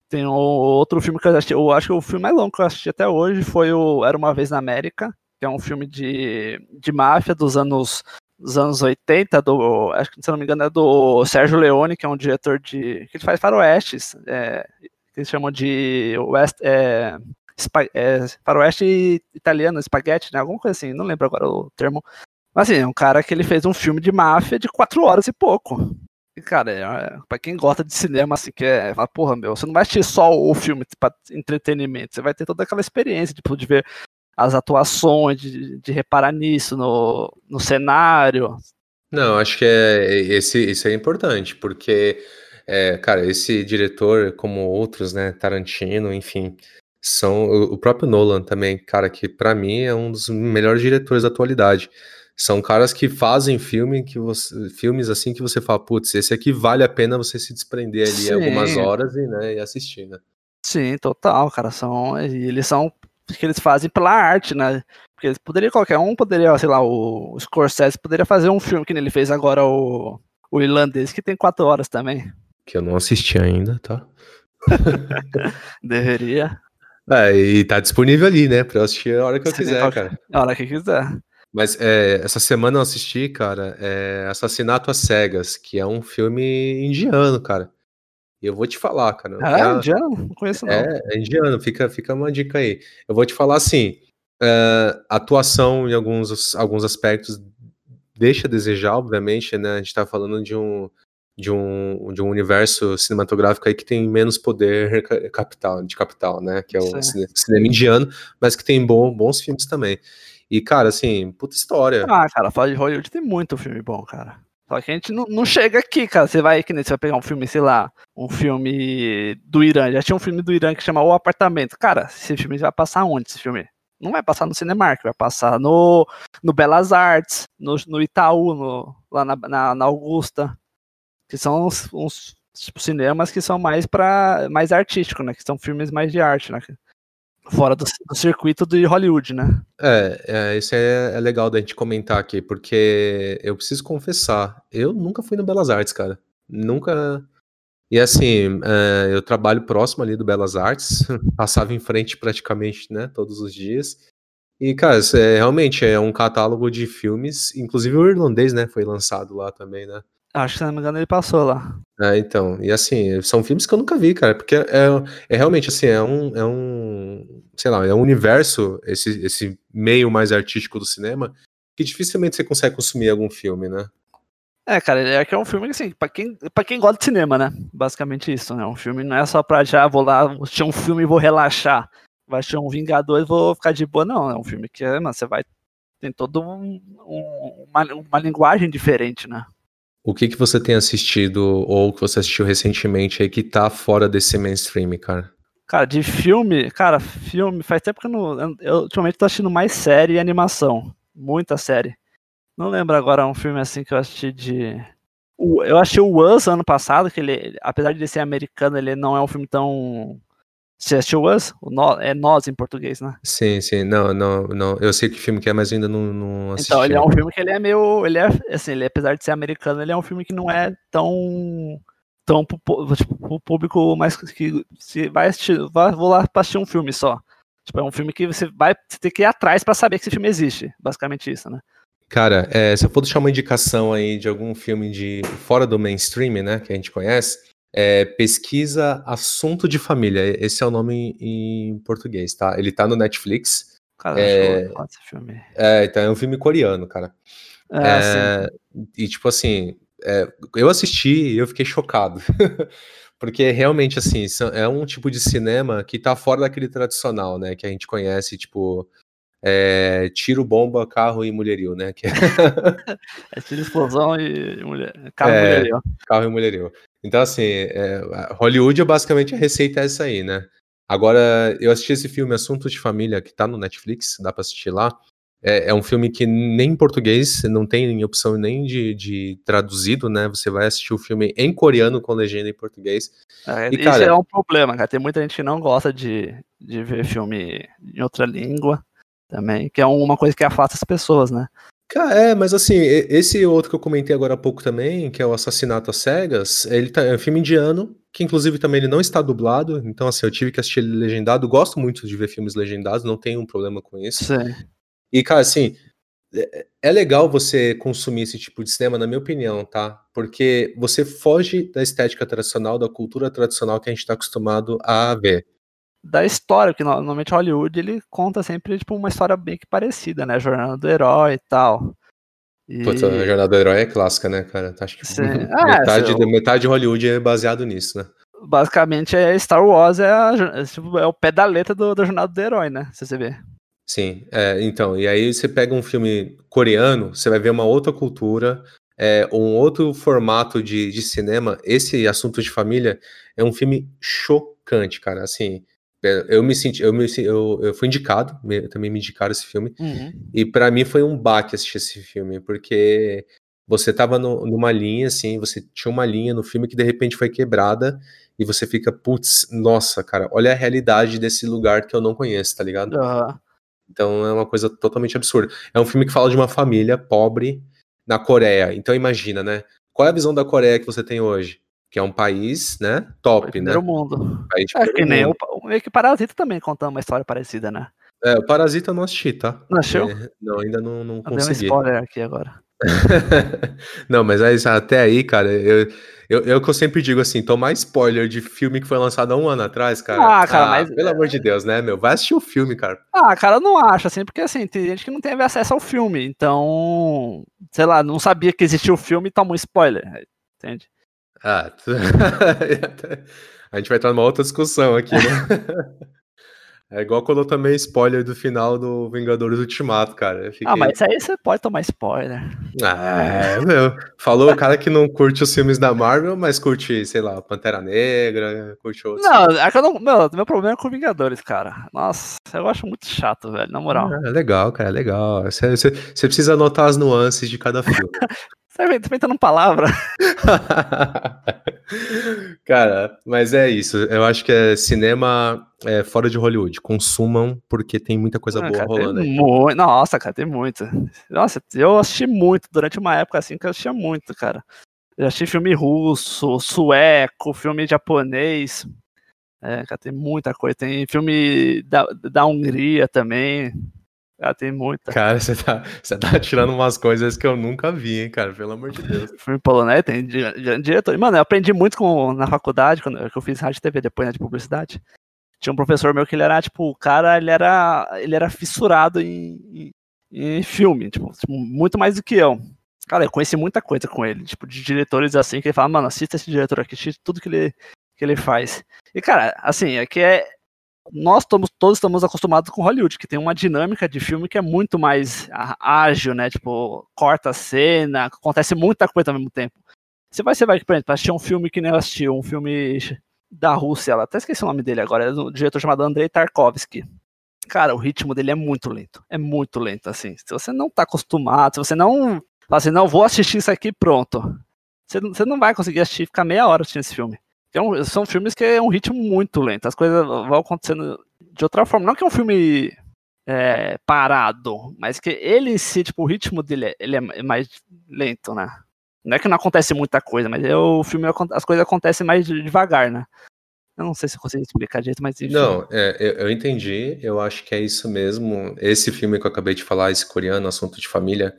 Speaker 2: Tem outro filme que eu assisti. Eu acho que o filme mais longo que eu assisti até hoje foi o Era Uma Vez na América, que é um filme de, de máfia dos anos, dos anos 80, do. Acho que se não me engano é do Sérgio Leone, que é um diretor de. que ele faz faroestes. É, que eles chamam de West. É, é, faroeste italiano, espaguete, né? Alguma coisa assim, não lembro agora o termo. Mas assim, é um cara que ele fez um filme de máfia de quatro horas e pouco. E, cara, é, pra quem gosta de cinema, assim, que é, fala, porra, meu, você não vai assistir só o filme pra entretenimento, você vai ter toda aquela experiência, tipo, de ver as atuações, de, de reparar nisso, no, no cenário.
Speaker 4: Não, acho que é, esse, isso é importante, porque, é, cara, esse diretor, como outros, né, Tarantino, enfim, são o próprio Nolan também, cara, que para mim é um dos melhores diretores da atualidade. São caras que fazem filme que você, filmes assim que você fala, putz, esse aqui vale a pena você se desprender ali Sim. algumas horas e, né, e assistir, né?
Speaker 2: Sim, total, cara, são eles são que eles fazem pela arte, né? Porque eles poderia qualquer um poderia, sei lá, o, o Scorsese poderia fazer um filme que ele fez agora o o irlandês que tem quatro horas também.
Speaker 4: Que eu não assisti ainda, tá?
Speaker 2: Deveria.
Speaker 4: É, e tá disponível ali, né? Pra eu assistir a hora que eu quiser, cara.
Speaker 2: A hora que quiser.
Speaker 4: Mas é, essa semana eu assisti, cara, é Assassinato às Cegas, que é um filme indiano, cara. E eu vou te falar, cara.
Speaker 2: Ah, é, indiano? Não conheço, não.
Speaker 4: É, é indiano, fica, fica uma dica aí. Eu vou te falar assim: é, atuação em alguns, alguns aspectos deixa a desejar, obviamente, né? A gente tá falando de um, de um, de um universo cinematográfico aí que tem menos poder capital, de capital, né? Que é o cinema, cinema indiano, mas que tem bom, bons filmes também. E, cara, assim, puta história.
Speaker 2: Ah, cara, fala de Hollywood tem muito filme bom, cara. Só que a gente não, não chega aqui, cara. Você vai que nem você vai pegar um filme, sei lá, um filme do Irã. Já tinha um filme do Irã que chama O Apartamento. Cara, esse filme vai passar onde, esse filme? Não vai passar no Cinemark, vai passar no, no Belas Artes, no, no Itaú, no, lá na, na, na Augusta que são uns, uns tipo, cinemas que são mais para mais artístico, né? Que são filmes mais de arte, né? Fora do, do circuito de Hollywood, né?
Speaker 4: É, é isso é, é, legal da gente comentar aqui, porque eu preciso confessar, eu nunca fui no Belas Artes, cara. Nunca. E assim, é, eu trabalho próximo ali do Belas Artes, passava em frente praticamente, né, todos os dias. E, cara, é, realmente é um catálogo de filmes, inclusive o irlandês, né, foi lançado lá também, né?
Speaker 2: Acho que, se não me engano, ele passou lá.
Speaker 4: É, então. E assim, são filmes que eu nunca vi, cara. Porque é, é realmente assim, é um, é um. Sei lá, é um universo, esse, esse meio mais artístico do cinema, que dificilmente você consegue consumir algum filme, né?
Speaker 2: É, cara, é que é um filme assim, pra quem, pra quem gosta de cinema, né? Basicamente isso, né? Um filme não é só pra já vou lá, assistir um filme e vou relaxar. Vai assistir um Vingador e vou ficar de boa, não. É um filme que, mano, você vai. Tem todo um, um uma, uma linguagem diferente, né?
Speaker 4: O que que você tem assistido ou que você assistiu recentemente aí que tá fora desse mainstream, cara?
Speaker 2: Cara, de filme, cara, filme, faz tempo que eu não. Eu ultimamente tô assistindo mais série e animação. Muita série. Não lembro agora um filme assim que eu assisti de. Eu achei o Us ano passado, que ele, apesar de ser americano, ele não é um filme tão você assistiu Us? O é Nós em português, né?
Speaker 4: Sim, sim. Não, não, não. Eu sei que filme que é, mas ainda não, não assisti.
Speaker 2: Então, ele é um filme que ele é meio. Ele é, assim, ele, apesar de ser americano, ele é um filme que não é tão. tão pro, tipo, pro público mais que se vai assistir. Vai, vou lá pra assistir um filme só. Tipo, é um filme que você vai ter que ir atrás para saber que esse filme existe. Basicamente isso, né?
Speaker 4: Cara, é, se eu for deixar uma indicação aí de algum filme de fora do mainstream, né, que a gente conhece, É Pesquisa Assunto de Família. Esse é o nome em português, tá? Ele tá no Netflix.
Speaker 2: Cara,
Speaker 4: É.
Speaker 2: show, esse filme.
Speaker 4: É, então é um filme coreano, cara.
Speaker 2: É,
Speaker 4: É, e tipo assim, é, eu assisti e eu fiquei chocado. Porque realmente, assim, é um tipo de cinema que tá fora daquele tradicional, né? Que a gente conhece, tipo, é, tiro, bomba, carro e mulherio, né? Que é
Speaker 2: É tiro, explosão e mulher. Carro
Speaker 4: É.
Speaker 2: e mulherio.
Speaker 4: carro e mulherio. Então, assim, é, Hollywood é basicamente a receita é essa aí, né? Agora, eu assisti esse filme Assuntos de Família, que tá no Netflix, dá pra assistir lá. É, é um filme que nem em português, não tem opção nem de, de traduzido, né? Você vai assistir o filme em coreano com legenda em português.
Speaker 2: É,
Speaker 4: E,
Speaker 2: isso
Speaker 4: cara-
Speaker 2: é um problema, cara. Tem muita gente que não gosta de, de ver filme em outra língua também, que é uma coisa que afasta as pessoas, né?
Speaker 4: Cara, é, mas assim, esse outro que eu comentei agora há pouco também, que é o Assassinato às Cegas, ele tá, é um filme indiano, que inclusive também ele não está dublado, então assim, eu tive que assistir ele legendado, gosto muito de ver filmes legendados, não tenho um problema com isso.
Speaker 2: Sim.
Speaker 4: E, cara, assim, é- é legal você consumir esse tipo de cinema, na minha opinião, tá? Porque você foge da estética tradicional, da cultura tradicional que a gente está acostumado a ver.
Speaker 2: Da história, que no- normalmente Hollywood ele conta sempre tipo, uma história bem que parecida, né? Jornada do herói e tal. E...
Speaker 4: Putz, a Jornada do Herói é clássica, né, cara? Acho que
Speaker 2: Sim. Ah,
Speaker 4: metade,
Speaker 2: seu-
Speaker 4: metade de Hollywood é baseado nisso, né?
Speaker 2: Basicamente, é Star Wars é, a é, tipo, é o pé da letra do, da Jornada do Herói, né? Se você vê.
Speaker 4: Sim, é, então, e aí você pega um filme coreano, você vai ver uma outra cultura, é, um outro formato de, de cinema. Esse assunto de família é um filme chocante, cara. Assim, é, eu me senti, eu, me, eu, eu fui indicado, me- também me indicaram esse filme, e pra mim foi um baque assistir esse filme, porque você tava no- numa linha, assim, você tinha uma linha no filme que de repente foi quebrada, e você fica, putz, nossa, cara, olha a realidade desse lugar que eu não conheço, tá ligado?
Speaker 2: Aham.
Speaker 4: Então é uma coisa totalmente absurda. É um filme que fala de uma família pobre na Coreia. Então imagina, né? Qual é a visão da Coreia que você tem hoje? Que é um país, né? Top, né?
Speaker 2: Primeiro mundo.
Speaker 4: País
Speaker 2: É que nem
Speaker 4: mundo.
Speaker 2: o, meio que Parasita também contando uma história parecida, né?
Speaker 4: É, o Parasita eu não assisti, tá?
Speaker 2: Não achou?
Speaker 4: É, não, ainda não, não
Speaker 2: Eu dei um
Speaker 4: consegui.
Speaker 2: spoiler aqui agora.
Speaker 4: não, mas aí, até aí, cara, eu, eu, eu que eu sempre digo assim, tomar spoiler de filme que foi lançado há um ano atrás, cara.
Speaker 2: Ah, cara, mas-
Speaker 4: Pelo amor de Deus, né, meu? Vai assistir o filme, cara.
Speaker 2: Ah, cara, eu não acho, assim, porque assim, tem gente que não teve acesso ao filme, então, sei lá, não sabia que existia o filme e toma um spoiler, entende?
Speaker 4: Ah, tu- a gente vai entrar numa outra discussão aqui, né? É igual quando eu tomei spoiler do final do Vingadores Ultimato, cara. Eu fiquei...
Speaker 2: Ah, mas isso aí você pode tomar spoiler.
Speaker 4: Ah, é, meu. Falou o cara que não curte os filmes da Marvel, mas curte, sei lá, Pantera Negra, curte outros.
Speaker 2: Não, é que eu não, meu, meu problema é com Vingadores, cara. Nossa, eu acho muito chato, velho, na moral.
Speaker 4: É legal, cara, é legal. Você, você- você precisa anotar as nuances de cada filme.
Speaker 2: Você tá inventando palavra.
Speaker 4: Cara, mas é isso. Eu acho que é cinema é, fora de Hollywood. Consumam, porque tem muita coisa
Speaker 2: Ah,
Speaker 4: boa
Speaker 2: cara,
Speaker 4: rolando
Speaker 2: tem
Speaker 4: aí.
Speaker 2: muito, nossa, cara, tem muito. Nossa, eu assisti muito durante uma época assim que eu assistia muito, cara. Eu assisti filme russo, sueco, filme japonês. É, cara, tem muita coisa. Tem filme da, da Hungria também. Cara, tem muita.
Speaker 4: Cara, você tá, você tá tirando umas coisas que eu nunca vi, hein, cara? Pelo amor de Deus.
Speaker 2: Filme polonês, tem di- di- diretor. Mano, eu aprendi muito com, na faculdade, quando eu, que eu fiz rádio e TV depois, né, de publicidade. Tinha um professor meu que ele era, tipo, o cara, ele era, ele era fissurado em, em, em filme, tipo, tipo, muito mais do que eu. Cara, eu conheci muita coisa com ele, tipo, de diretores assim, que ele fala, mano, assista esse diretor aqui, assiste tudo que ele, que ele faz. E, cara, assim, é que é. Nós estamos, todos estamos acostumados com Hollywood, que tem uma dinâmica de filme que é muito mais ágil, né? Tipo, corta a cena, acontece muita coisa ao mesmo tempo. Você vai, você vai, por exemplo, assistir um filme que nem eu assisti, um filme da Rússia, ela até esqueci o nome dele agora, é um diretor chamado Andrei Tarkovsky. Cara, o ritmo dele é muito lento, é muito lento, assim. Se você não tá acostumado, se você não fala assim, não, vou assistir isso aqui pronto, você, não- você não vai conseguir assistir ficar meia hora assistindo esse filme. É um- são filmes que é um ritmo muito lento, as coisas vão acontecendo de outra forma. Não que é um filme é, parado, mas que ele em si, tipo, o ritmo dele é- ele é mais lento, né? Não é que não acontece muita coisa, mas é o filme as coisas acontecem mais de- devagar, né? Eu não sei se eu consigo explicar direito, mas enfim.
Speaker 4: Não, é, eu, eu entendi, eu acho que é isso mesmo. Esse filme que eu acabei de falar, esse coreano, Assunto de Família,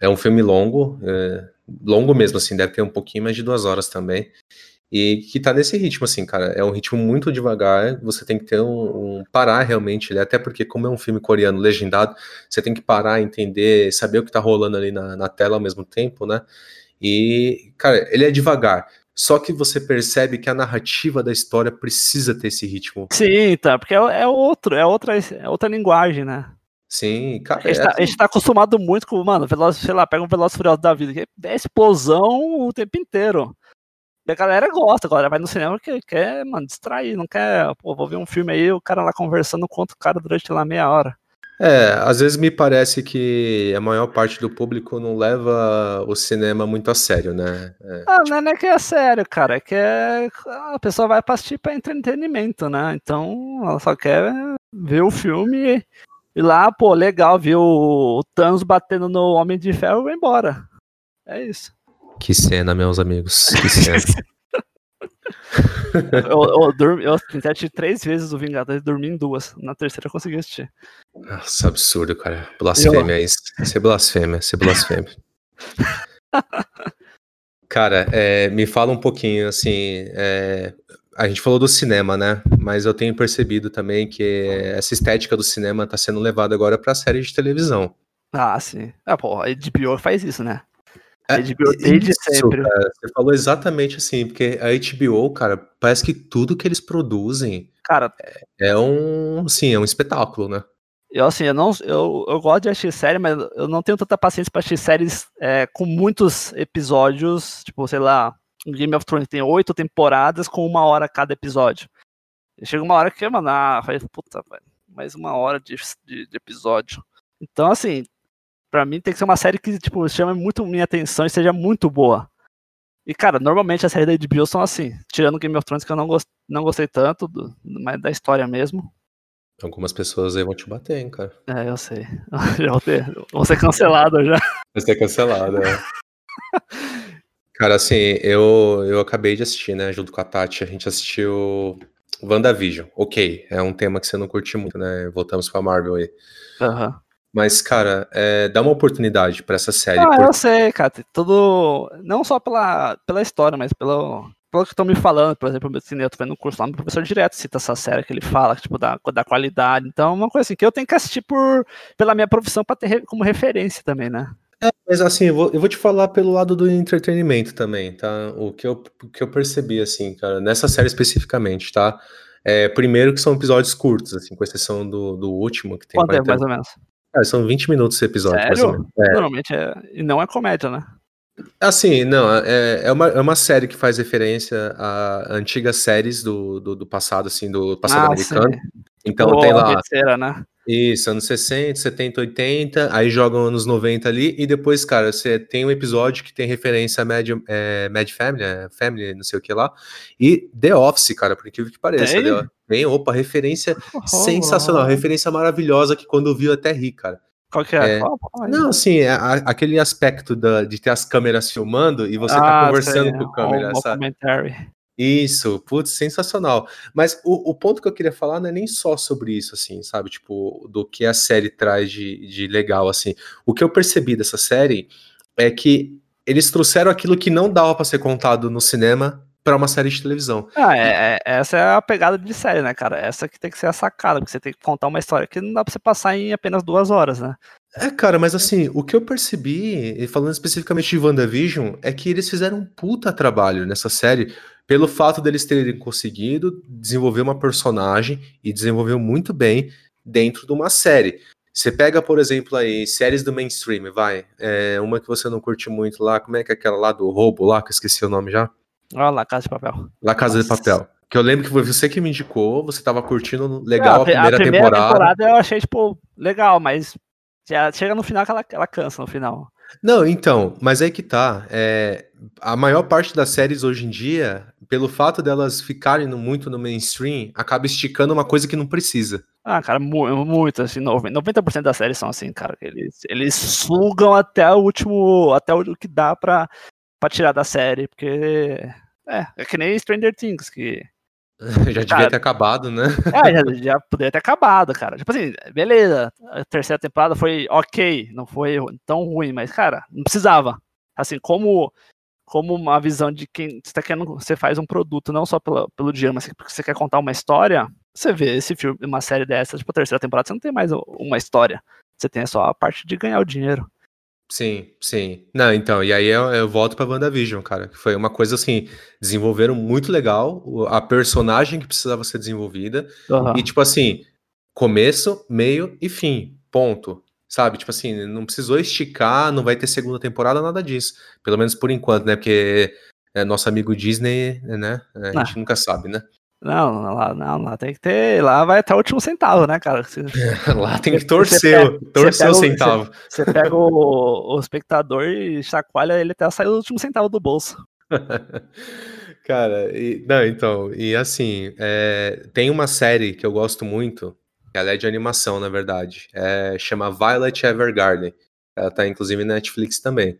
Speaker 4: é um filme longo, é, longo mesmo, assim, deve ter um pouquinho mais de duas horas também. E que tá nesse ritmo, assim, cara. É um ritmo muito devagar. Você tem que ter um, um parar realmente. Até porque, como é um filme coreano legendado, você tem que parar, entender, saber o que tá rolando ali na, na tela ao mesmo tempo, né? E, cara, ele é devagar. Só que você percebe que a narrativa da história precisa ter esse ritmo.
Speaker 2: Sim, tá, porque é, é outro, é outra, é outra linguagem, né?
Speaker 4: Sim, cara.
Speaker 2: A gente,
Speaker 4: é
Speaker 2: tá,
Speaker 4: assim,
Speaker 2: a gente tá acostumado muito com, mano, Veloz, sei lá, pega um Veloz Furioso da vida, que é explosão o tempo inteiro. A galera gosta, a galera vai no cinema porque quer, mano, distrair, não quer, pô, vou ver um filme aí, o cara lá conversando com outro cara durante lá meia hora.
Speaker 4: É, às vezes me parece que a maior parte do público não leva o cinema muito a sério, né? É,
Speaker 2: Ah, não é, não é que é sério, cara, é que é, a pessoa vai pra assistir pra entretenimento, né? Então ela só quer ver o filme e lá, pô, legal, ver o Thanos batendo no Homem de Ferro e vai embora. É isso.
Speaker 4: Que cena, meus amigos. Que cena.
Speaker 2: Eu, eu, dormi, eu tentei assistir três vezes o Vingadores e dormi em duas. Na terceira eu consegui assistir.
Speaker 4: Nossa, absurdo, cara. Blasfêmia isso. Isso é blasfêmia, isso é blasfêmia. Cara, é, me fala um pouquinho, assim, é, a gente falou do cinema, né? Mas eu tenho percebido também que essa estética do cinema tá sendo levada agora pra série de televisão.
Speaker 2: Ah, sim. Ah, pô, a HBO faz isso, né?
Speaker 4: É,
Speaker 2: A HBO desde
Speaker 4: isso,
Speaker 2: sempre.
Speaker 4: cara, você falou exatamente assim, porque a HBO, cara, parece que tudo que eles produzem
Speaker 2: Cara,
Speaker 4: é um, sim, é um espetáculo, né?
Speaker 2: Eu, assim, eu não. Eu, eu gosto de assistir série, mas eu não tenho tanta paciência pra assistir séries é, com muitos episódios. Tipo, sei lá, Game of Thrones tem oito temporadas com uma hora cada episódio. E chega uma hora que, mano, ah, faz, puta, velho, mais uma hora de, de, de episódio. Então, assim, pra mim tem que ser uma série que, tipo, chame muito minha atenção e seja muito boa. E, cara, normalmente as séries da HBO são assim, tirando Game of Thrones, que eu não, gost, não gostei tanto, do, mas da história mesmo.
Speaker 4: Algumas pessoas aí vão te bater, hein, cara.
Speaker 2: É, eu sei. Já vou, ter, vou ser cancelado já.
Speaker 4: Vai ser cancelado, é. Cara, assim, eu, eu acabei de assistir, né, junto com a Tati, a gente assistiu WandaVision. Ok, é um tema que você não curte muito, né? Voltamos pra Marvel aí.
Speaker 2: Aham.
Speaker 4: Mas, cara, é, dá uma oportunidade pra essa série.
Speaker 2: Ah,
Speaker 4: porque-
Speaker 2: eu sei, cara. Tudo. Não só pela, pela história, mas pelo, pelo que estão me falando. Por exemplo, eu tô fazendo um curso lá, meu professor direto cita essa série que ele fala, tipo, da, da qualidade. Então, é uma coisa assim que eu tenho que assistir por, pela minha profissão pra ter como referência também, né?
Speaker 4: Mas assim, eu vou, eu vou te falar pelo lado do entretenimento também, tá? O que eu, o que eu percebi, assim, cara, nessa série especificamente, tá? É, primeiro que são episódios curtos, assim, com exceção do, do último, que tem
Speaker 2: Quanto é,
Speaker 4: 40
Speaker 2: mais ou menos?
Speaker 4: Ah, são 20 minutos esse episódio,
Speaker 2: Sério?
Speaker 4: É.
Speaker 2: Normalmente é. E não é comédia, né?
Speaker 4: Assim, não, é, é, uma, é uma série que faz referência a antigas séries do, do, do passado, assim, do passado
Speaker 2: Ah,
Speaker 4: americano.
Speaker 2: sim.
Speaker 4: Então
Speaker 2: Pô,
Speaker 4: tem lá,
Speaker 2: terceira, né?
Speaker 4: Isso, anos 60, 70, 80, aí jogam anos 90 ali, e depois, cara, você tem um episódio que tem referência a Mad, é, Mad Family, é, Family, não sei o que lá, e The Office, cara, por incrível que pareça.
Speaker 2: Tem?
Speaker 4: The- Tem, opa, referência
Speaker 2: Oh,
Speaker 4: sensacional, referência maravilhosa que quando viu até ri, cara.
Speaker 2: Qual que é?
Speaker 4: É.
Speaker 2: Qual- qual?
Speaker 4: Não, assim, é a- aquele aspecto da- de ter as câmeras filmando e você
Speaker 2: Ah,
Speaker 4: tá conversando
Speaker 2: sei,
Speaker 4: com a câmera,
Speaker 2: o
Speaker 4: sabe? Isso, putz, sensacional. Mas o, o ponto que eu queria falar não é nem só sobre isso, assim, sabe? Tipo, do que a série traz de, de legal, assim. O que eu percebi dessa série é que eles trouxeram aquilo que não dava pra ser contado no cinema pra uma série de televisão.
Speaker 2: Ah, é, é- essa é a pegada de série, né, cara? Essa que tem que ser a sacada, porque você tem que contar uma história que não dá pra você passar em apenas duas horas, né?
Speaker 4: É, cara, mas assim, o que eu percebi, falando especificamente de WandaVision, é que eles fizeram um puta trabalho nessa série pelo fato deles terem conseguido desenvolver uma personagem e desenvolver muito bem dentro de uma série. Você pega, por exemplo, aí, séries do mainstream, vai. É, uma que você não curte muito lá, como é que é aquela lá do roubo lá, que eu esqueci o nome já?
Speaker 2: Olha lá, Casa de Papel.
Speaker 4: La Casa de
Speaker 2: Nossa.
Speaker 4: Papel. Que eu lembro que foi você que me indicou, você tava curtindo legal
Speaker 2: Ah,
Speaker 4: a primeira, temporada.
Speaker 2: eu achei, tipo, legal, mas já chega no final que ela, ela cansa no final.
Speaker 4: Não, então, mas aí que tá. é, a maior parte das séries hoje em dia, pelo fato delas ficarem no- muito no mainstream, acaba esticando uma coisa que não precisa.
Speaker 2: Ah, cara, mu- muito, assim, 90%, 90% das séries são assim, cara. Eles, eles sugam até o último, até o que dá pra, pra tirar da série, porque... É, é que nem Stranger Things, que...
Speaker 4: Já devia
Speaker 2: Cara.
Speaker 4: ter acabado, né?
Speaker 2: É, já, já poderia ter acabado, cara. Tipo assim, beleza, a terceira temporada foi ok, não foi tão ruim, mas, cara, não precisava. Assim, como, como uma visão de quem você tá querendo, você faz um produto não só pela, pelo dinheiro, mas porque você quer contar uma história. Você vê esse filme, uma série dessa, tipo, a terceira temporada, você não tem mais uma história. Você tem só a parte de ganhar o dinheiro.
Speaker 4: Sim, sim. Não, então, e aí eu, eu volto pra WandaVision, cara, que foi uma coisa assim, desenvolveram muito legal o- a personagem que precisava ser desenvolvida,
Speaker 2: Aham.
Speaker 4: e tipo assim, começo, meio e fim, ponto. Sabe? Tipo assim, não precisou esticar, não vai ter segunda temporada, nada disso. Pelo menos por enquanto, né? Porque é, nosso amigo Disney, né? A gente nunca sabe, né?
Speaker 2: Não, não, lá, não, lá tem que ter. Lá vai até o último centavo, né, cara? Você,
Speaker 4: Lá tem que
Speaker 2: Você
Speaker 4: torcer,
Speaker 2: pega-
Speaker 4: torcer
Speaker 2: você
Speaker 4: o centavo.
Speaker 2: você pega o, o espectador e chacoalha ele até sair o último centavo do bolso.
Speaker 4: Cara, e- não, então, e assim, é, tem uma série que eu gosto muito, ela é de animação, na verdade, é, chama Violet Evergarden, ela tá inclusive na Netflix também.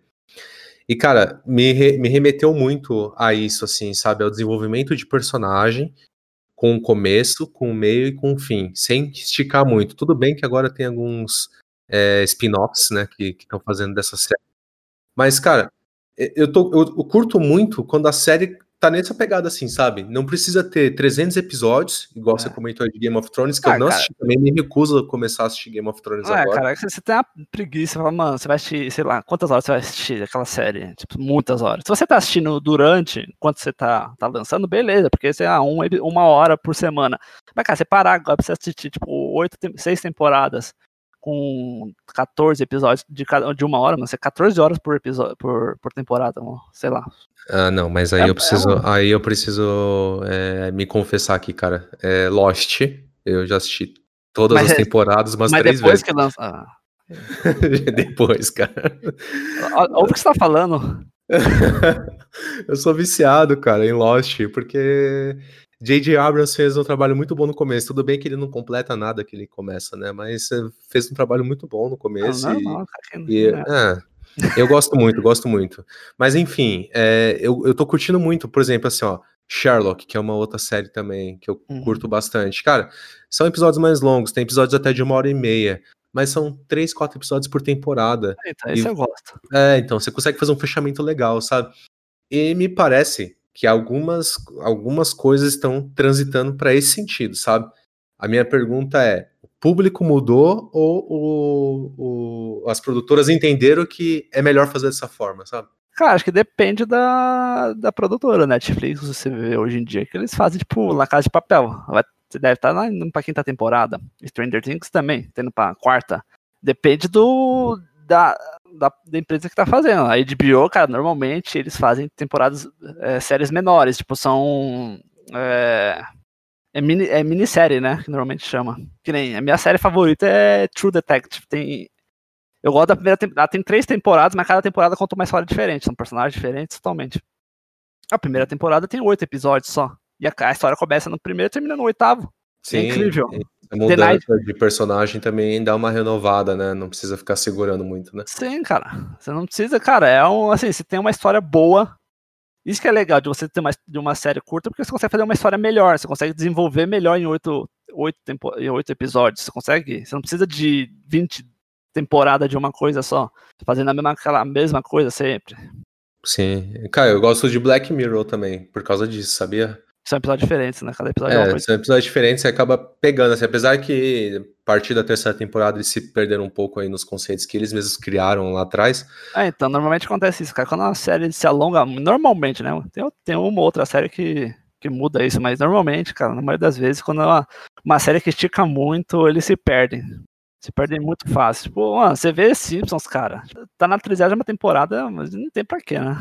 Speaker 4: E, cara, me, re- me remeteu muito a isso, assim, sabe, ao desenvolvimento de personagem, com o começo, com o meio e com o fim, sem esticar muito. Tudo bem que agora tem alguns é, spin-offs, né, que estão fazendo dessa série. Mas, cara, eu, tô, eu, eu curto muito quando a série tá nessa pegada assim, sabe? Não precisa ter 300 episódios, igual você
Speaker 2: É.
Speaker 4: comentou aí de Game of Thrones, que
Speaker 2: Ah,
Speaker 4: eu não
Speaker 2: cara.
Speaker 4: assisti também, me recuso a começar a assistir Game of Thrones
Speaker 2: Ah,
Speaker 4: agora.
Speaker 2: cara, você, você tem uma preguiça, você fala, mano, você vai assistir, sei lá, quantas horas você vai assistir aquela série? Tipo, muitas horas. Se você tá assistindo durante, enquanto você tá, tá lançando, beleza, porque você, ah, um, uma hora por semana. Mas, cara, você parar agora pra você assistir, tipo, oito, seis temporadas com 14 episódios de, cada, de uma hora, mano, você 14 horas por episódio, por, por temporada, sei lá.
Speaker 4: Ah, não, mas aí
Speaker 2: É-
Speaker 4: eu preciso,
Speaker 2: é um-
Speaker 4: aí eu preciso é, me confessar aqui, cara. É, Lost, eu já assisti todas
Speaker 2: Mas
Speaker 4: as
Speaker 2: é-
Speaker 4: temporadas umas
Speaker 2: Mas
Speaker 4: três
Speaker 2: depois
Speaker 4: vezes.
Speaker 2: que lança. Ah,
Speaker 4: depois, cara.
Speaker 2: olha o que você tá falando.
Speaker 4: eu sou viciado, cara, em Lost, porque J.J. Abrams fez um trabalho muito bom no começo. Tudo bem que ele não completa nada que ele começa, né? Mas fez um trabalho muito bom no
Speaker 2: Não,
Speaker 4: começo. e-
Speaker 2: normal, cara, que-
Speaker 4: E, é, eu gosto muito, gosto muito. Mas enfim, é, eu, eu tô curtindo muito, por exemplo, assim, ó, Sherlock, que é uma outra série também que eu
Speaker 2: Uhum.
Speaker 4: curto bastante. Cara, são episódios mais longos, tem episódios até de uma hora e meia, mas são três, quatro episódios por temporada.
Speaker 2: Então, esse
Speaker 4: e-
Speaker 2: eu gosto.
Speaker 4: É, então você consegue fazer um fechamento legal, sabe? E me parece que algumas, algumas coisas estão transitando para esse sentido, sabe? A minha pergunta é: o público mudou ou as produtoras entenderam que é melhor fazer dessa forma, sabe?
Speaker 2: Cara, acho que depende da, da produtora. Netflix, você vê hoje em dia que eles fazem, tipo, La Casa de Papel. Vai, você deve estar na, indo pra quinta temporada. Stranger Things também, tendo pra quarta. Depende do da, da, da empresa que tá fazendo. A HBO, cara, normalmente eles fazem temporadas, é, séries menores. Tipo, são... É, é, mini, é minissérie, né? Que normalmente chama. Que nem a minha série favorita é True Detective. Tem eu gosto da primeira temporada. Tem três temporadas, mas cada temporada conta uma história diferente. São personagens diferentes totalmente. A primeira temporada tem oito episódios só. E a, a história começa no primeiro e termina no oitavo. é incrível.
Speaker 4: E A mudança de personagem também dá uma renovada, né? Não precisa ficar segurando muito, né?
Speaker 2: Sim, cara. Você não precisa, cara. É um, assim, você tem uma história boa. Isso que é legal de você ter uma, de uma série curta, porque você consegue fazer uma história melhor. Você consegue desenvolver melhor em oito, oito, tempo, em oito episódios. Você consegue. Você não precisa de 20 temporadas de uma coisa só. Fazendo a mesma, aquela mesma coisa sempre.
Speaker 4: Sim. Cara, eu gosto de Black Mirror também, por causa disso, sabia?
Speaker 2: São episódios diferentes, né? Cada episódio é,
Speaker 4: É, são episódios diferentes, você acaba pegando, assim, apesar que a partir da terceira temporada eles se perderam um pouco aí nos conceitos que eles mesmos criaram lá atrás.
Speaker 2: É, então, normalmente acontece isso, cara. Quando uma série se alonga, normalmente, né? Tem, tem uma ou outra série que, que muda isso, mas normalmente, cara, na maioria das vezes, quando é uma, uma série que estica muito, eles se perdem. Se perdem muito fácil. Tipo, mano, você vê Simpsons, cara. Tá na 30 temporada, mas não tem pra quê, né?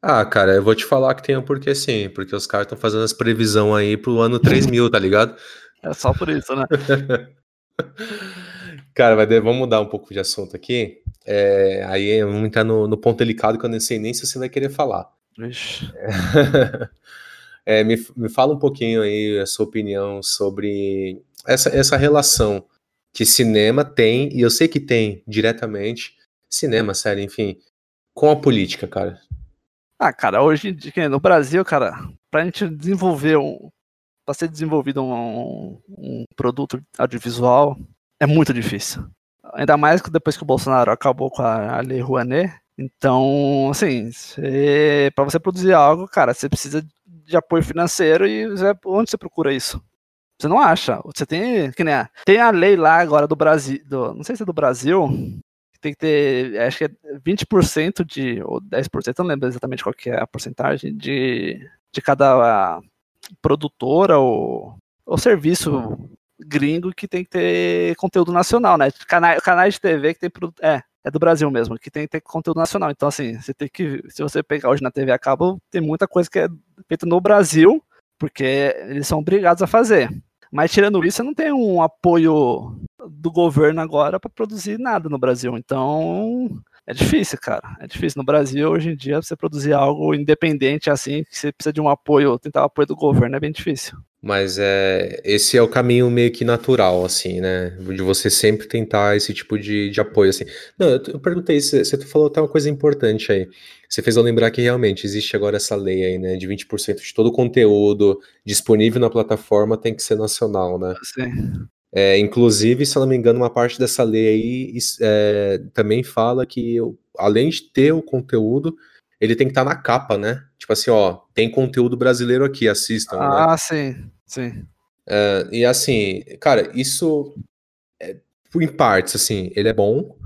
Speaker 4: Ah, cara, eu vou te falar que tem um porquê sim, porque os caras estão fazendo as previsão aí pro ano 3000, tá ligado?
Speaker 2: É só por isso, né?
Speaker 4: Cara, vai vamos mudar um pouco de assunto aqui. É, aí vamos entrar no, no ponto delicado que eu não sei nem se você vai querer falar.
Speaker 2: Vixe.
Speaker 4: É, me, me fala um pouquinho aí a sua opinião sobre essa, essa relação que cinema tem, e eu sei que tem diretamente, cinema, série, enfim, com a política, cara.
Speaker 2: Ah, cara, hoje no Brasil, cara, pra gente desenvolver um. Pra ser desenvolvido um, um produto audiovisual é muito difícil. Ainda mais que depois que o Bolsonaro acabou com a, a Lei Rouanet, Então, assim, para você produzir algo, cara, você precisa de apoio financeiro e onde você procura isso? Você não acha. Você tem. Que nem a, tem a lei lá agora do Brasil. não sei se é do Brasil. Tem que ter. Acho que é 20% de. Ou 10%, eu não lembro exatamente qual que é a porcentagem de, de cada ah, produtora ou, ou serviço gringo que tem que ter conteúdo nacional, né? Canais, canais de TV que tem. É, é do Brasil mesmo, que tem que ter conteúdo nacional. Então, assim, você tem que. Se você pegar hoje na TV a cabo, tem muita coisa que é feita no Brasil, porque eles são obrigados a fazer. Mas tirando isso, você não tem um apoio do governo agora para produzir nada no Brasil. Então, é difícil, cara. É difícil. No Brasil, hoje em dia, você produzir algo independente assim, que você precisa de um apoio, tentar o apoio do governo, é bem difícil.
Speaker 4: Mas é, esse é o caminho meio que natural, assim, né? De você sempre tentar esse tipo de, de apoio, assim. Não, eu, eu perguntei, você, você falou até uma coisa importante aí. Você fez eu lembrar que realmente existe agora essa lei aí, né? De 20% de todo o conteúdo disponível na plataforma tem que ser nacional, né?
Speaker 2: Assim,
Speaker 4: É, inclusive, se eu não me engano, uma parte dessa lei aí é, também fala que, além de ter o conteúdo, ele tem que estar na capa, né? Tipo assim, ó, tem conteúdo brasileiro aqui, assistam, né?
Speaker 2: ah, sim, sim.
Speaker 4: É, e assim, cara, isso é, em partes, assim, ele é bom,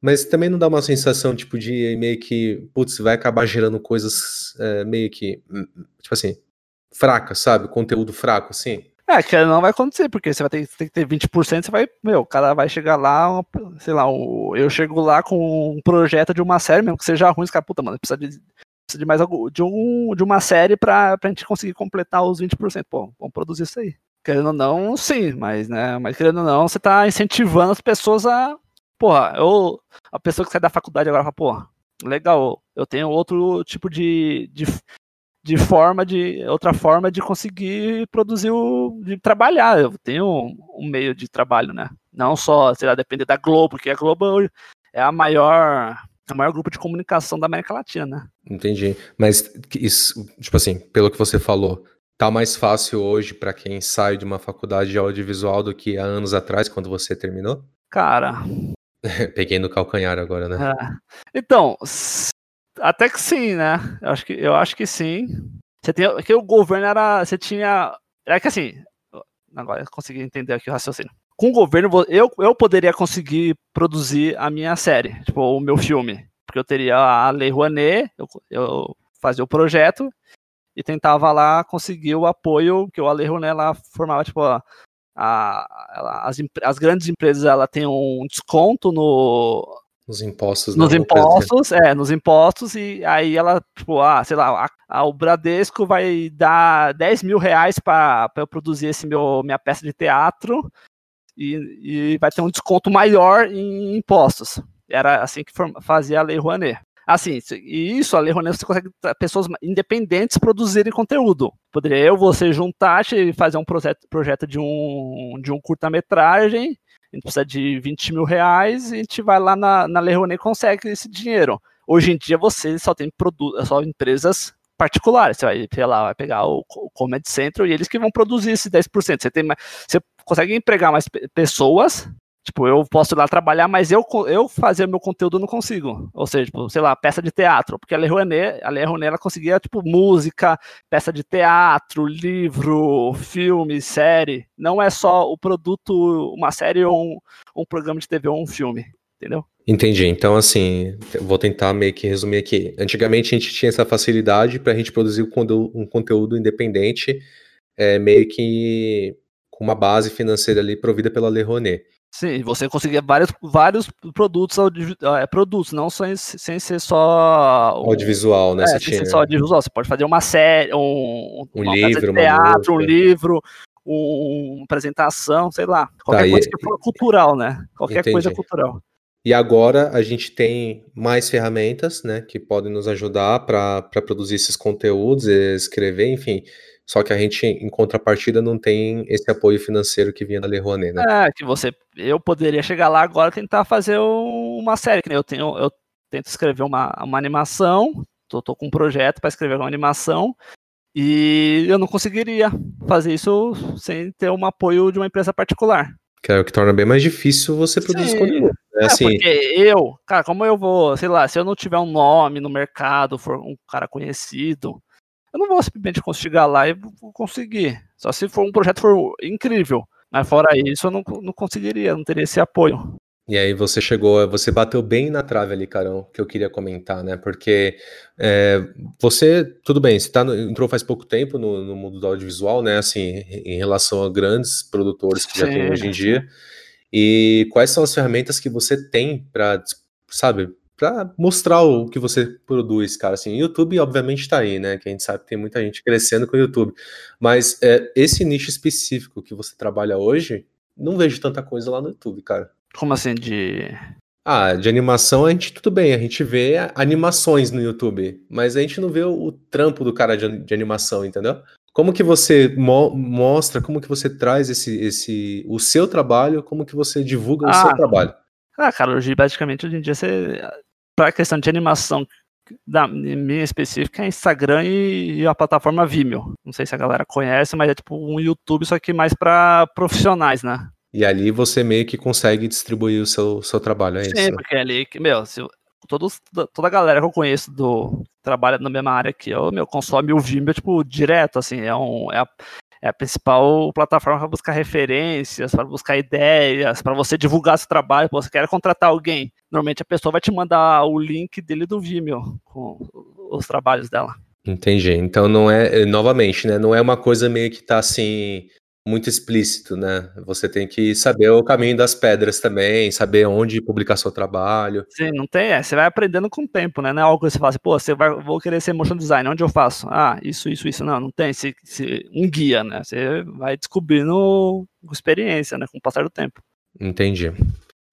Speaker 4: mas também não dá uma sensação, tipo, de meio que, putz, vai acabar gerando coisas é, meio que, hum, tipo assim, fracas, sabe? Conteúdo fraco, assim.
Speaker 2: É, que não vai acontecer, porque você vai ter, tem que ter 20%, você vai, meu, o cara vai chegar lá, sei lá, eu chego lá com um projeto de uma série, mesmo que seja ruim, os caras, puta, mano, precisa de, precisa de mais algo, de, um, de uma série pra, pra gente conseguir completar os 20%. Pô, vamos produzir isso aí. Querendo ou não, sim, mas, né, mas querendo ou não, você tá incentivando as pessoas a, porra, eu, a pessoa que sai da faculdade agora fala, porra, legal, eu tenho outro tipo de, de de forma de outra forma de conseguir produzir o de trabalhar. Eu tenho um, um meio de trabalho, né? Não só, sei lá, depender da Globo, porque a Globo é a maior o maior grupo de comunicação da América Latina, né?
Speaker 4: Entendi. Mas que isso, tipo assim, pelo que você falou, tá mais fácil hoje pra quem sai de uma faculdade de audiovisual do que há anos atrás, quando você terminou?
Speaker 2: Cara,
Speaker 4: Peguei no calcanhar agora, né?
Speaker 2: é. então, até que sim, né? Eu acho que, eu acho que sim. Você tem, que o governo era, você tinha, é que assim, agora eu consegui entender aqui o raciocínio. Com o governo, eu, eu poderia conseguir produzir a minha série, tipo, o meu filme. Porque eu teria a Lei Rouanet, eu, eu fazia o projeto e tentava lá conseguir o apoio, que a Lei Rouanet lá formava, tipo, a, a- as, as grandes empresas ela tem um desconto no,
Speaker 4: Nos impostos.
Speaker 2: nos impostos, é, nos impostos, e aí ela, tipo, ah, sei lá, a- a- o Bradesco vai dar 10 mil reais para eu produzir esse meu, minha peça de teatro e, e vai ter um desconto maior em impostos. Era assim que fazia a Lei Rouanet. Assim, e isso, a Lei Rouanet, você consegue pessoas independentes produzirem conteúdo. Poderia eu, você juntar e fazer um projeto, projeto de um, de um curta-metragem, a gente precisa de 20 mil reais e a gente vai lá na, na Lei Rouanet e consegue esse dinheiro. Hoje em dia você só tem produ só empresas particulares. Você vai, sei lá, vai pegar o, o Comedy Central e eles que vão produzir esse 10%. Você, tem, você consegue empregar mais pe- pessoas. Tipo, eu posso ir lá trabalhar, mas eu, eu fazer meu conteúdo não consigo. Ou seja, tipo, sei lá, peça de teatro. Porque a Lei a ela conseguia, tipo, música, peça de teatro, livro, filme, série. Não é só o produto, uma série ou um, um programa de TV ou um filme. Entendeu?
Speaker 4: Entendi. Então, assim, vou tentar meio que resumir aqui. Antigamente a gente tinha essa facilidade para a gente produzir um conteúdo, independente, é, meio que com uma base financeira ali provida pela Lei.
Speaker 2: Sim, você conseguia vários, vários produtos, eh, produtos, não sem, sem ser só
Speaker 4: Audiovisual, né?
Speaker 2: É, sem
Speaker 4: tinha
Speaker 2: ser só audiovisual. Você pode fazer uma série, um,
Speaker 4: Um
Speaker 2: uma
Speaker 4: livro,
Speaker 2: teatro, um livro, um- uma apresentação, sei lá. Qualquer
Speaker 4: Tá, e-
Speaker 2: coisa que for cultural, né? Qualquer coisa
Speaker 4: Entendi.
Speaker 2: cultural.
Speaker 4: E agora a gente tem mais ferramentas, né, que podem nos ajudar para produzir esses conteúdos, escrever, enfim. Só que a gente, em contrapartida, não tem esse apoio financeiro que vinha da Lei Rouanet, né?
Speaker 2: É, que você. Eu poderia chegar lá agora e tentar fazer um- uma série, que nem eu tenho. Eu tento escrever uma, uma animação. Tô, tô com um projeto para escrever uma animação. E eu não conseguiria fazer isso sem ter um apoio de uma empresa particular.
Speaker 4: Que é o que torna bem mais difícil você produzir
Speaker 2: Sim.
Speaker 4: conteúdo. É assim,
Speaker 2: porque eu, cara, como eu vou, sei lá, se eu não tiver um nome no mercado, for um cara conhecido, eu não vou simplesmente chegar lá e vou conseguir. Só se for um projeto for incrível. Mas fora isso, eu não, não conseguiria, não teria esse apoio.
Speaker 4: E aí você chegou, você bateu bem na trave ali, Carão, que eu queria comentar, né? Porque é, você, tudo bem, você tá no- entrou faz pouco tempo no, no mundo do audiovisual, né? Assim, em relação a grandes produtores que já tem
Speaker 2: Sim,
Speaker 4: hoje em
Speaker 2: sim.
Speaker 4: dia. E quais são as ferramentas que você tem para, sabe, para mostrar o que você produz, cara? Assim, o YouTube, obviamente, tá aí, né? Que a gente sabe que tem muita gente crescendo com o YouTube. Mas é, esse nicho específico que você trabalha hoje, não vejo tanta coisa lá no YouTube, cara.
Speaker 2: Como assim, de.
Speaker 4: Ah, de animação a gente tudo bem, a gente vê animações no YouTube, mas a gente não vê o, o trampo do cara de, de animação, entendeu? Como que você mo- mostra, como que você traz esse, esse, o seu trabalho, como que você divulga o seu
Speaker 2: Ah,
Speaker 4: trabalho?
Speaker 2: Ah, cara, hoje, basicamente, hoje em dia, você. Pra questão de animação da minha específica, é Instagram e, e a plataforma Vimeo. Não sei se a galera conhece, mas é tipo um YouTube, só que mais pra profissionais, né?
Speaker 4: E ali você meio que consegue distribuir o seu, seu trabalho, é isso?
Speaker 2: Sim, porque ali, que, meu, se, todos, toda a galera que eu conheço do trabalha na mesma área que eu, meu, consome o Vimeo, tipo, direto, assim, é, um, é, a, é a principal plataforma para buscar referências, para buscar ideias, para você divulgar seu trabalho, você quer contratar alguém, normalmente a pessoa vai te mandar o link dele do Vimeo, com os trabalhos dela.
Speaker 4: Entendi. Então não é, novamente, né? Não é uma coisa meio que tá assim muito explícito, né? Você tem que saber o caminho das pedras também, saber onde publicar seu trabalho.
Speaker 2: Sim, não tem, é, você vai aprendendo com o tempo, né? Não é algo que você fala assim, pô, você vai, vou querer ser motion design, onde eu faço? Ah, isso, isso, isso. Não, não tem esse, esse- um guia, né? Você vai descobrindo com experiência, né? Com o passar do tempo.
Speaker 4: Entendi.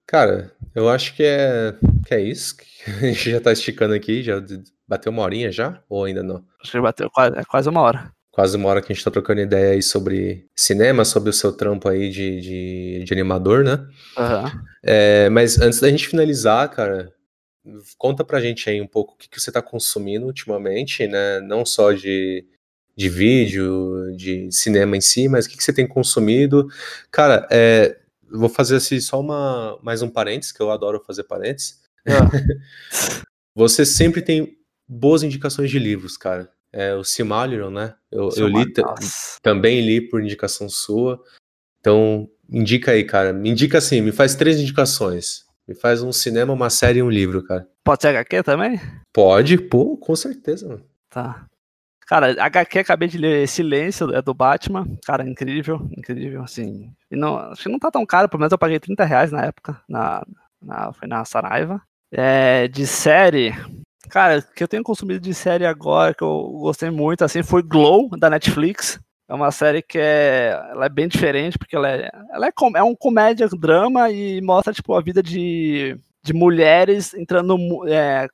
Speaker 4: Cara, eu acho que é, que é isso. A gente já tá esticando aqui, já bateu uma horinha já? Ou ainda não?
Speaker 2: Acho que bateu quase, é quase uma hora.
Speaker 4: Quase uma hora que a gente tá trocando ideia aí sobre cinema, sobre o seu trampo aí de, de, de animador, né?
Speaker 2: Aham.
Speaker 4: É, mas antes da gente finalizar, cara, conta pra gente aí um pouco o que, que você tá consumindo ultimamente, né? Não só de, de vídeo, de cinema em si, mas o que, que você tem consumido. Cara, é, vou fazer assim, só uma, mais um parênteses, que eu adoro fazer parênteses. Você sempre tem boas indicações de livros, cara. É, o Silmarillion, né? Eu, eu li, também li por indicação sua. Então, indica aí, cara. Me indica assim, me faz três indicações. Me faz um cinema, uma série e um livro, cara.
Speaker 2: Pode ser HQ também?
Speaker 4: Pode, pô, com certeza, mano.
Speaker 2: Tá. Cara, HQ acabei de ler Silêncio, é do Batman. Cara, incrível, incrível, assim. E não, acho que não tá tão caro, pelo menos eu paguei 30 reais na época. Na, na, foi na Saraiva. É, de série. Cara, o que eu tenho consumido de série agora, que eu gostei muito, assim, foi Glow, da Netflix. É uma série que é, ela é bem diferente, porque ela é, ela é, com- é um comédia, drama, e mostra, tipo, a vida de, de mulheres entrando, é,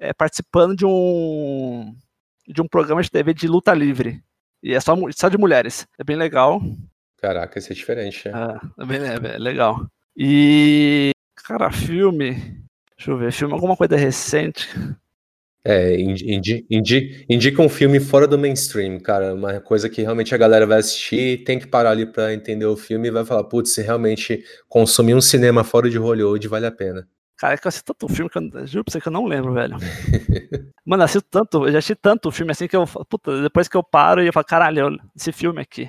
Speaker 2: é, participando de um de um programa de TV de luta livre. E é só, só de mulheres. É bem legal.
Speaker 4: Caraca, isso é diferente. né?
Speaker 2: É, é bem é bem legal. E. Cara, filme. Deixa eu ver, filme, alguma coisa recente.
Speaker 4: É, indi- indi- indi- indica um filme fora do mainstream, cara. Uma coisa que realmente a galera vai assistir, tem que parar ali pra entender o filme e vai falar, putz, se realmente consumir um cinema fora de Hollywood vale a pena.
Speaker 2: Cara, é que eu assisto tanto filme que eu juro pra você que eu não lembro, velho. Mano, eu assisto tanto, eu já assisti tanto filme assim que eu. Puta, depois que eu paro e eu falo, caralho, esse filme aqui.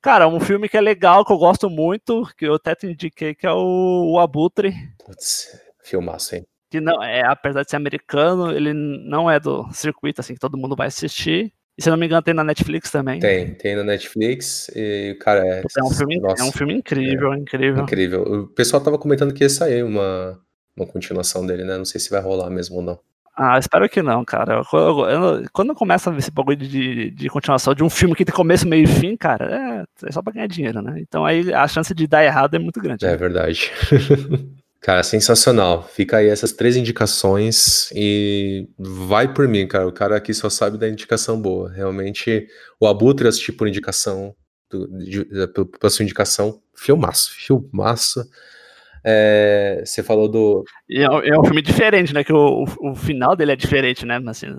Speaker 2: Cara, um filme que é legal, que eu gosto muito, que eu até te indiquei, que é o, o Abutre.
Speaker 4: Putz, filmaço, hein?
Speaker 2: que não é, apesar de ser americano, ele não é do circuito assim que todo mundo vai assistir. E se não me engano, tem na Netflix também.
Speaker 4: Tem, tem na Netflix e, cara, é,
Speaker 2: É um filme,
Speaker 4: nossa,
Speaker 2: é um filme incrível, incrível.
Speaker 4: incrível. O pessoal tava comentando que ia sair uma, uma continuação dele, né? Não sei se vai rolar mesmo ou não.
Speaker 2: Ah, espero que não, cara. Eu- eu- eu- quando começa esse bagulho de, de continuação de um filme que tem começo, meio e fim, cara, é, é só pra ganhar dinheiro, né? Então aí a chance de dar errado é muito grande.
Speaker 4: É verdade. Cara, sensacional. Fica aí essas três indicações e vai por mim, cara. O cara aqui só sabe da indicação boa. Realmente, o Abutre assisti por indicação, do- de- de- pela sua indicação. Filmaço, filmaço. É, você falou do.
Speaker 2: É, é um filme diferente, né? Que o, o, o final dele é diferente, né? Mas, assim,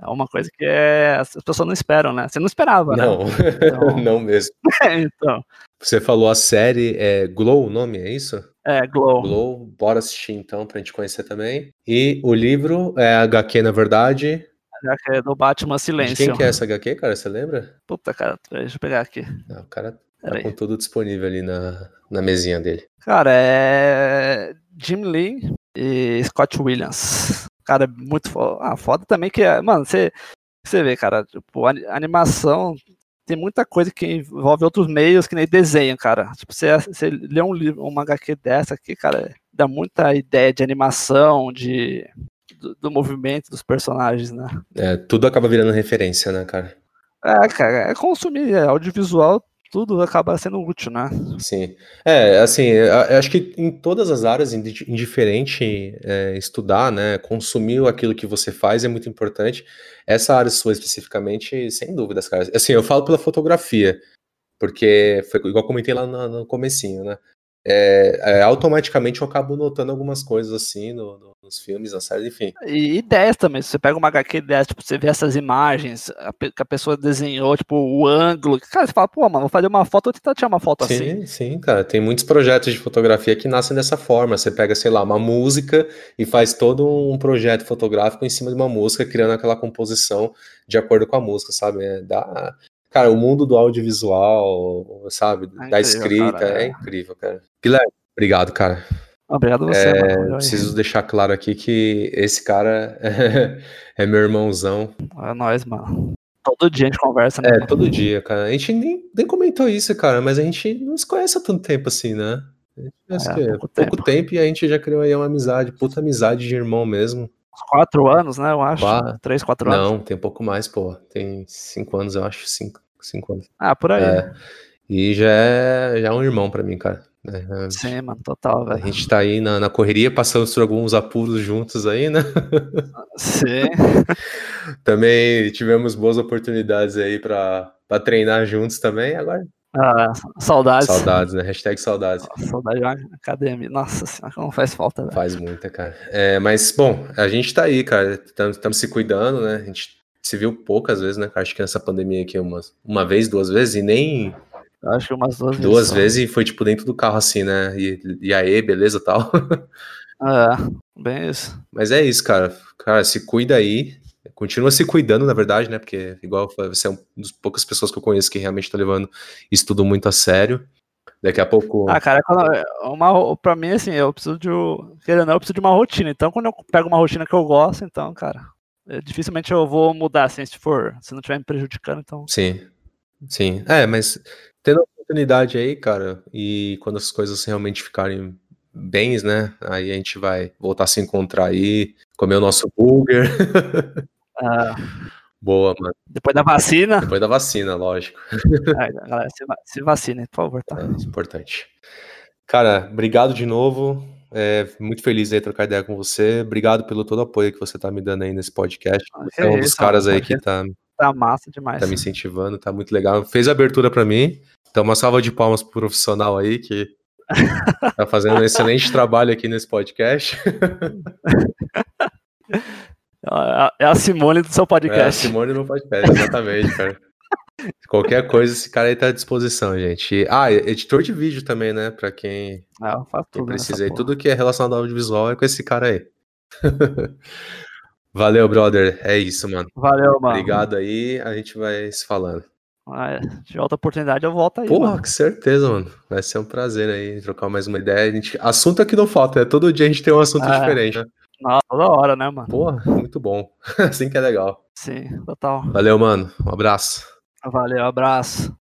Speaker 2: é uma coisa que é, as pessoas não esperam, né? Você não esperava, né?
Speaker 4: Não,
Speaker 2: Então-
Speaker 4: não mesmo.
Speaker 2: então.
Speaker 4: Você falou a série é Glow, o nome, é isso?
Speaker 2: É, Glow.
Speaker 4: Glow. Bora assistir então pra gente conhecer também. E o livro é HQ, na verdade.
Speaker 2: HQ é do Batman
Speaker 4: De
Speaker 2: Silêncio.
Speaker 4: quem que é essa HQ, cara? Você lembra?
Speaker 2: Puta, cara, deixa eu pegar aqui.
Speaker 4: Ah, o cara tá com tudo disponível ali na, na mesinha dele.
Speaker 2: Cara, é Jim Lee e Scott Williams. Cara, é muito foda. Ah, foda também que, é- mano, você, você vê, cara, tipo, a animação tem muita coisa que envolve outros meios que nem desenho, cara. Tipo, você, você lê um livro, uma HQ dessa aqui, cara, dá muita ideia de animação, de do, do movimento dos personagens, né?
Speaker 4: É, tudo acaba virando referência, né, cara?
Speaker 2: É, cara, é consumir é, audiovisual, tudo acaba sendo útil, né?
Speaker 4: Sim. É, assim, acho que em todas as áreas, indi- indiferente é, estudar, né, consumir aquilo que você faz é muito importante. Essa área sua especificamente, sem dúvidas, cara. Assim, eu falo pela fotografia, porque foi igual comentei lá no, no comecinho, né? É, é, automaticamente eu acabo notando algumas coisas assim no- no- nos filmes, nas séries, enfim.
Speaker 2: E ideias também. Se você pega uma HQ dessa, tipo, você vê essas imagens a que a pessoa desenhou, tipo, o ângulo. Cara, você fala, pô, mano, vou fazer uma foto, vou tentar tirar uma foto assim.
Speaker 4: Sim, sim, cara. Tem muitos projetos de fotografia que nascem dessa forma. Você pega, sei lá, uma música e faz todo um projeto fotográfico em cima de uma música, criando aquela composição de acordo com a música, sabe? É, dá... Cara, o mundo do audiovisual, sabe?
Speaker 2: É
Speaker 4: da
Speaker 2: incrível,
Speaker 4: escrita,
Speaker 2: cara,
Speaker 4: é
Speaker 2: é.
Speaker 4: incrível, cara. Guilherme, obrigado, cara.
Speaker 2: Obrigado a você,
Speaker 4: É,
Speaker 2: mano.
Speaker 4: Preciso deixar claro aqui que esse cara é meu irmãozão.
Speaker 2: É nóis, mano. Todo dia a gente conversa, né?
Speaker 4: É, todo dia, cara. A gente nem, nem comentou isso, cara, mas a gente não se conhece há tanto tempo assim, né? A gente conhece
Speaker 2: É, pouco
Speaker 4: pouco
Speaker 2: tempo.
Speaker 4: tempo. e a gente já criou aí uma amizade, puta amizade de irmão mesmo.
Speaker 2: Uns quatro anos, né? Eu acho.
Speaker 4: Bah,
Speaker 2: Três, quatro anos.
Speaker 4: Não, tem um pouco mais, pô. Tem cinco anos, eu acho. Cinco, cinco anos.
Speaker 2: Ah, por aí.
Speaker 4: É. E já é, já é um irmão pra mim, cara. É,
Speaker 2: Sim, mano, total,
Speaker 4: a
Speaker 2: velho.
Speaker 4: gente tá aí na, na correria, passando por alguns apuros juntos aí, né?
Speaker 2: Sim.
Speaker 4: Também tivemos boas oportunidades aí pra, pra treinar juntos também. Agora,
Speaker 2: Ah, saudades.
Speaker 4: saudades, né? Hashtag saudades.
Speaker 2: Saudade da academia. Nossa senhora, como faz falta, velho.
Speaker 4: Faz muita, cara. É, mas, bom, a gente tá aí, cara. Estamos se cuidando, né? A gente se viu poucas vezes, né? Acho que nessa pandemia aqui, umas, uma vez, duas vezes, e nem
Speaker 2: Acho que umas duas vezes.
Speaker 4: duas vezes, e foi tipo dentro do carro, assim, né? E, e aí, beleza tal.
Speaker 2: É, bem isso.
Speaker 4: Mas é isso, cara. Cara, se cuida aí. Continua se cuidando, na verdade, né? Porque, igual você é uma das poucas pessoas que eu conheço que realmente tá levando isso tudo muito a sério. Daqui a pouco.
Speaker 2: Ah, cara, uma, pra mim, assim, eu preciso de. Querendo eu preciso de uma rotina. Então, quando eu pego uma rotina que eu gosto, então, cara, dificilmente eu vou mudar, assim, se for. Se não estiver me prejudicando, então.
Speaker 4: Sim, sim. É, mas tendo a oportunidade aí, cara, e quando as coisas realmente ficarem bens, né? Aí a gente vai voltar a se encontrar aí, comer o nosso burger.
Speaker 2: ah,
Speaker 4: Boa, mano.
Speaker 2: depois da vacina.
Speaker 4: Depois da vacina, lógico.
Speaker 2: Ai, galera, se, va- se vacinem, por favor, tá?
Speaker 4: É é importante. Cara, obrigado de novo. É, muito feliz aí trocar ideia com você. Obrigado pelo todo o apoio que você tá me dando aí nesse podcast.
Speaker 2: Ah,
Speaker 4: Você é um dos
Speaker 2: isso,
Speaker 4: caras
Speaker 2: mano,
Speaker 4: aí que tá,
Speaker 2: Tá massa demais.
Speaker 4: tá me incentivando, tá muito legal. Fez a abertura pra mim. Então, uma salva de palmas pro profissional aí que tá fazendo um excelente trabalho aqui nesse podcast.
Speaker 2: É a Simone do seu
Speaker 4: É a
Speaker 2: podcast.
Speaker 4: Simone no podcast, exatamente, cara. Qualquer coisa, esse cara aí tá à disposição, gente. Ah, editor de vídeo também, né? Pra quem,
Speaker 2: Ah,
Speaker 4: quem precisa aí. Tudo que é relacionado ao audiovisual é com esse cara aí. Valeu, brother. É isso, mano.
Speaker 2: Valeu, mano.
Speaker 4: Obrigado aí. A gente vai se falando.
Speaker 2: Ah, é. Se tiver outra oportunidade, eu volto aí.
Speaker 4: Porra,
Speaker 2: mano.
Speaker 4: com certeza, mano. Vai ser um prazer aí trocar mais uma ideia. A gente... Assunto aqui não falta, é todo dia a gente tem um assunto
Speaker 2: Ah.
Speaker 4: diferente. Né?
Speaker 2: Nossa, toda hora, né, mano?
Speaker 4: Porra, muito bom. assim que é legal.
Speaker 2: Sim, total.
Speaker 4: Valeu, mano. Um abraço.
Speaker 2: Valeu, abraço.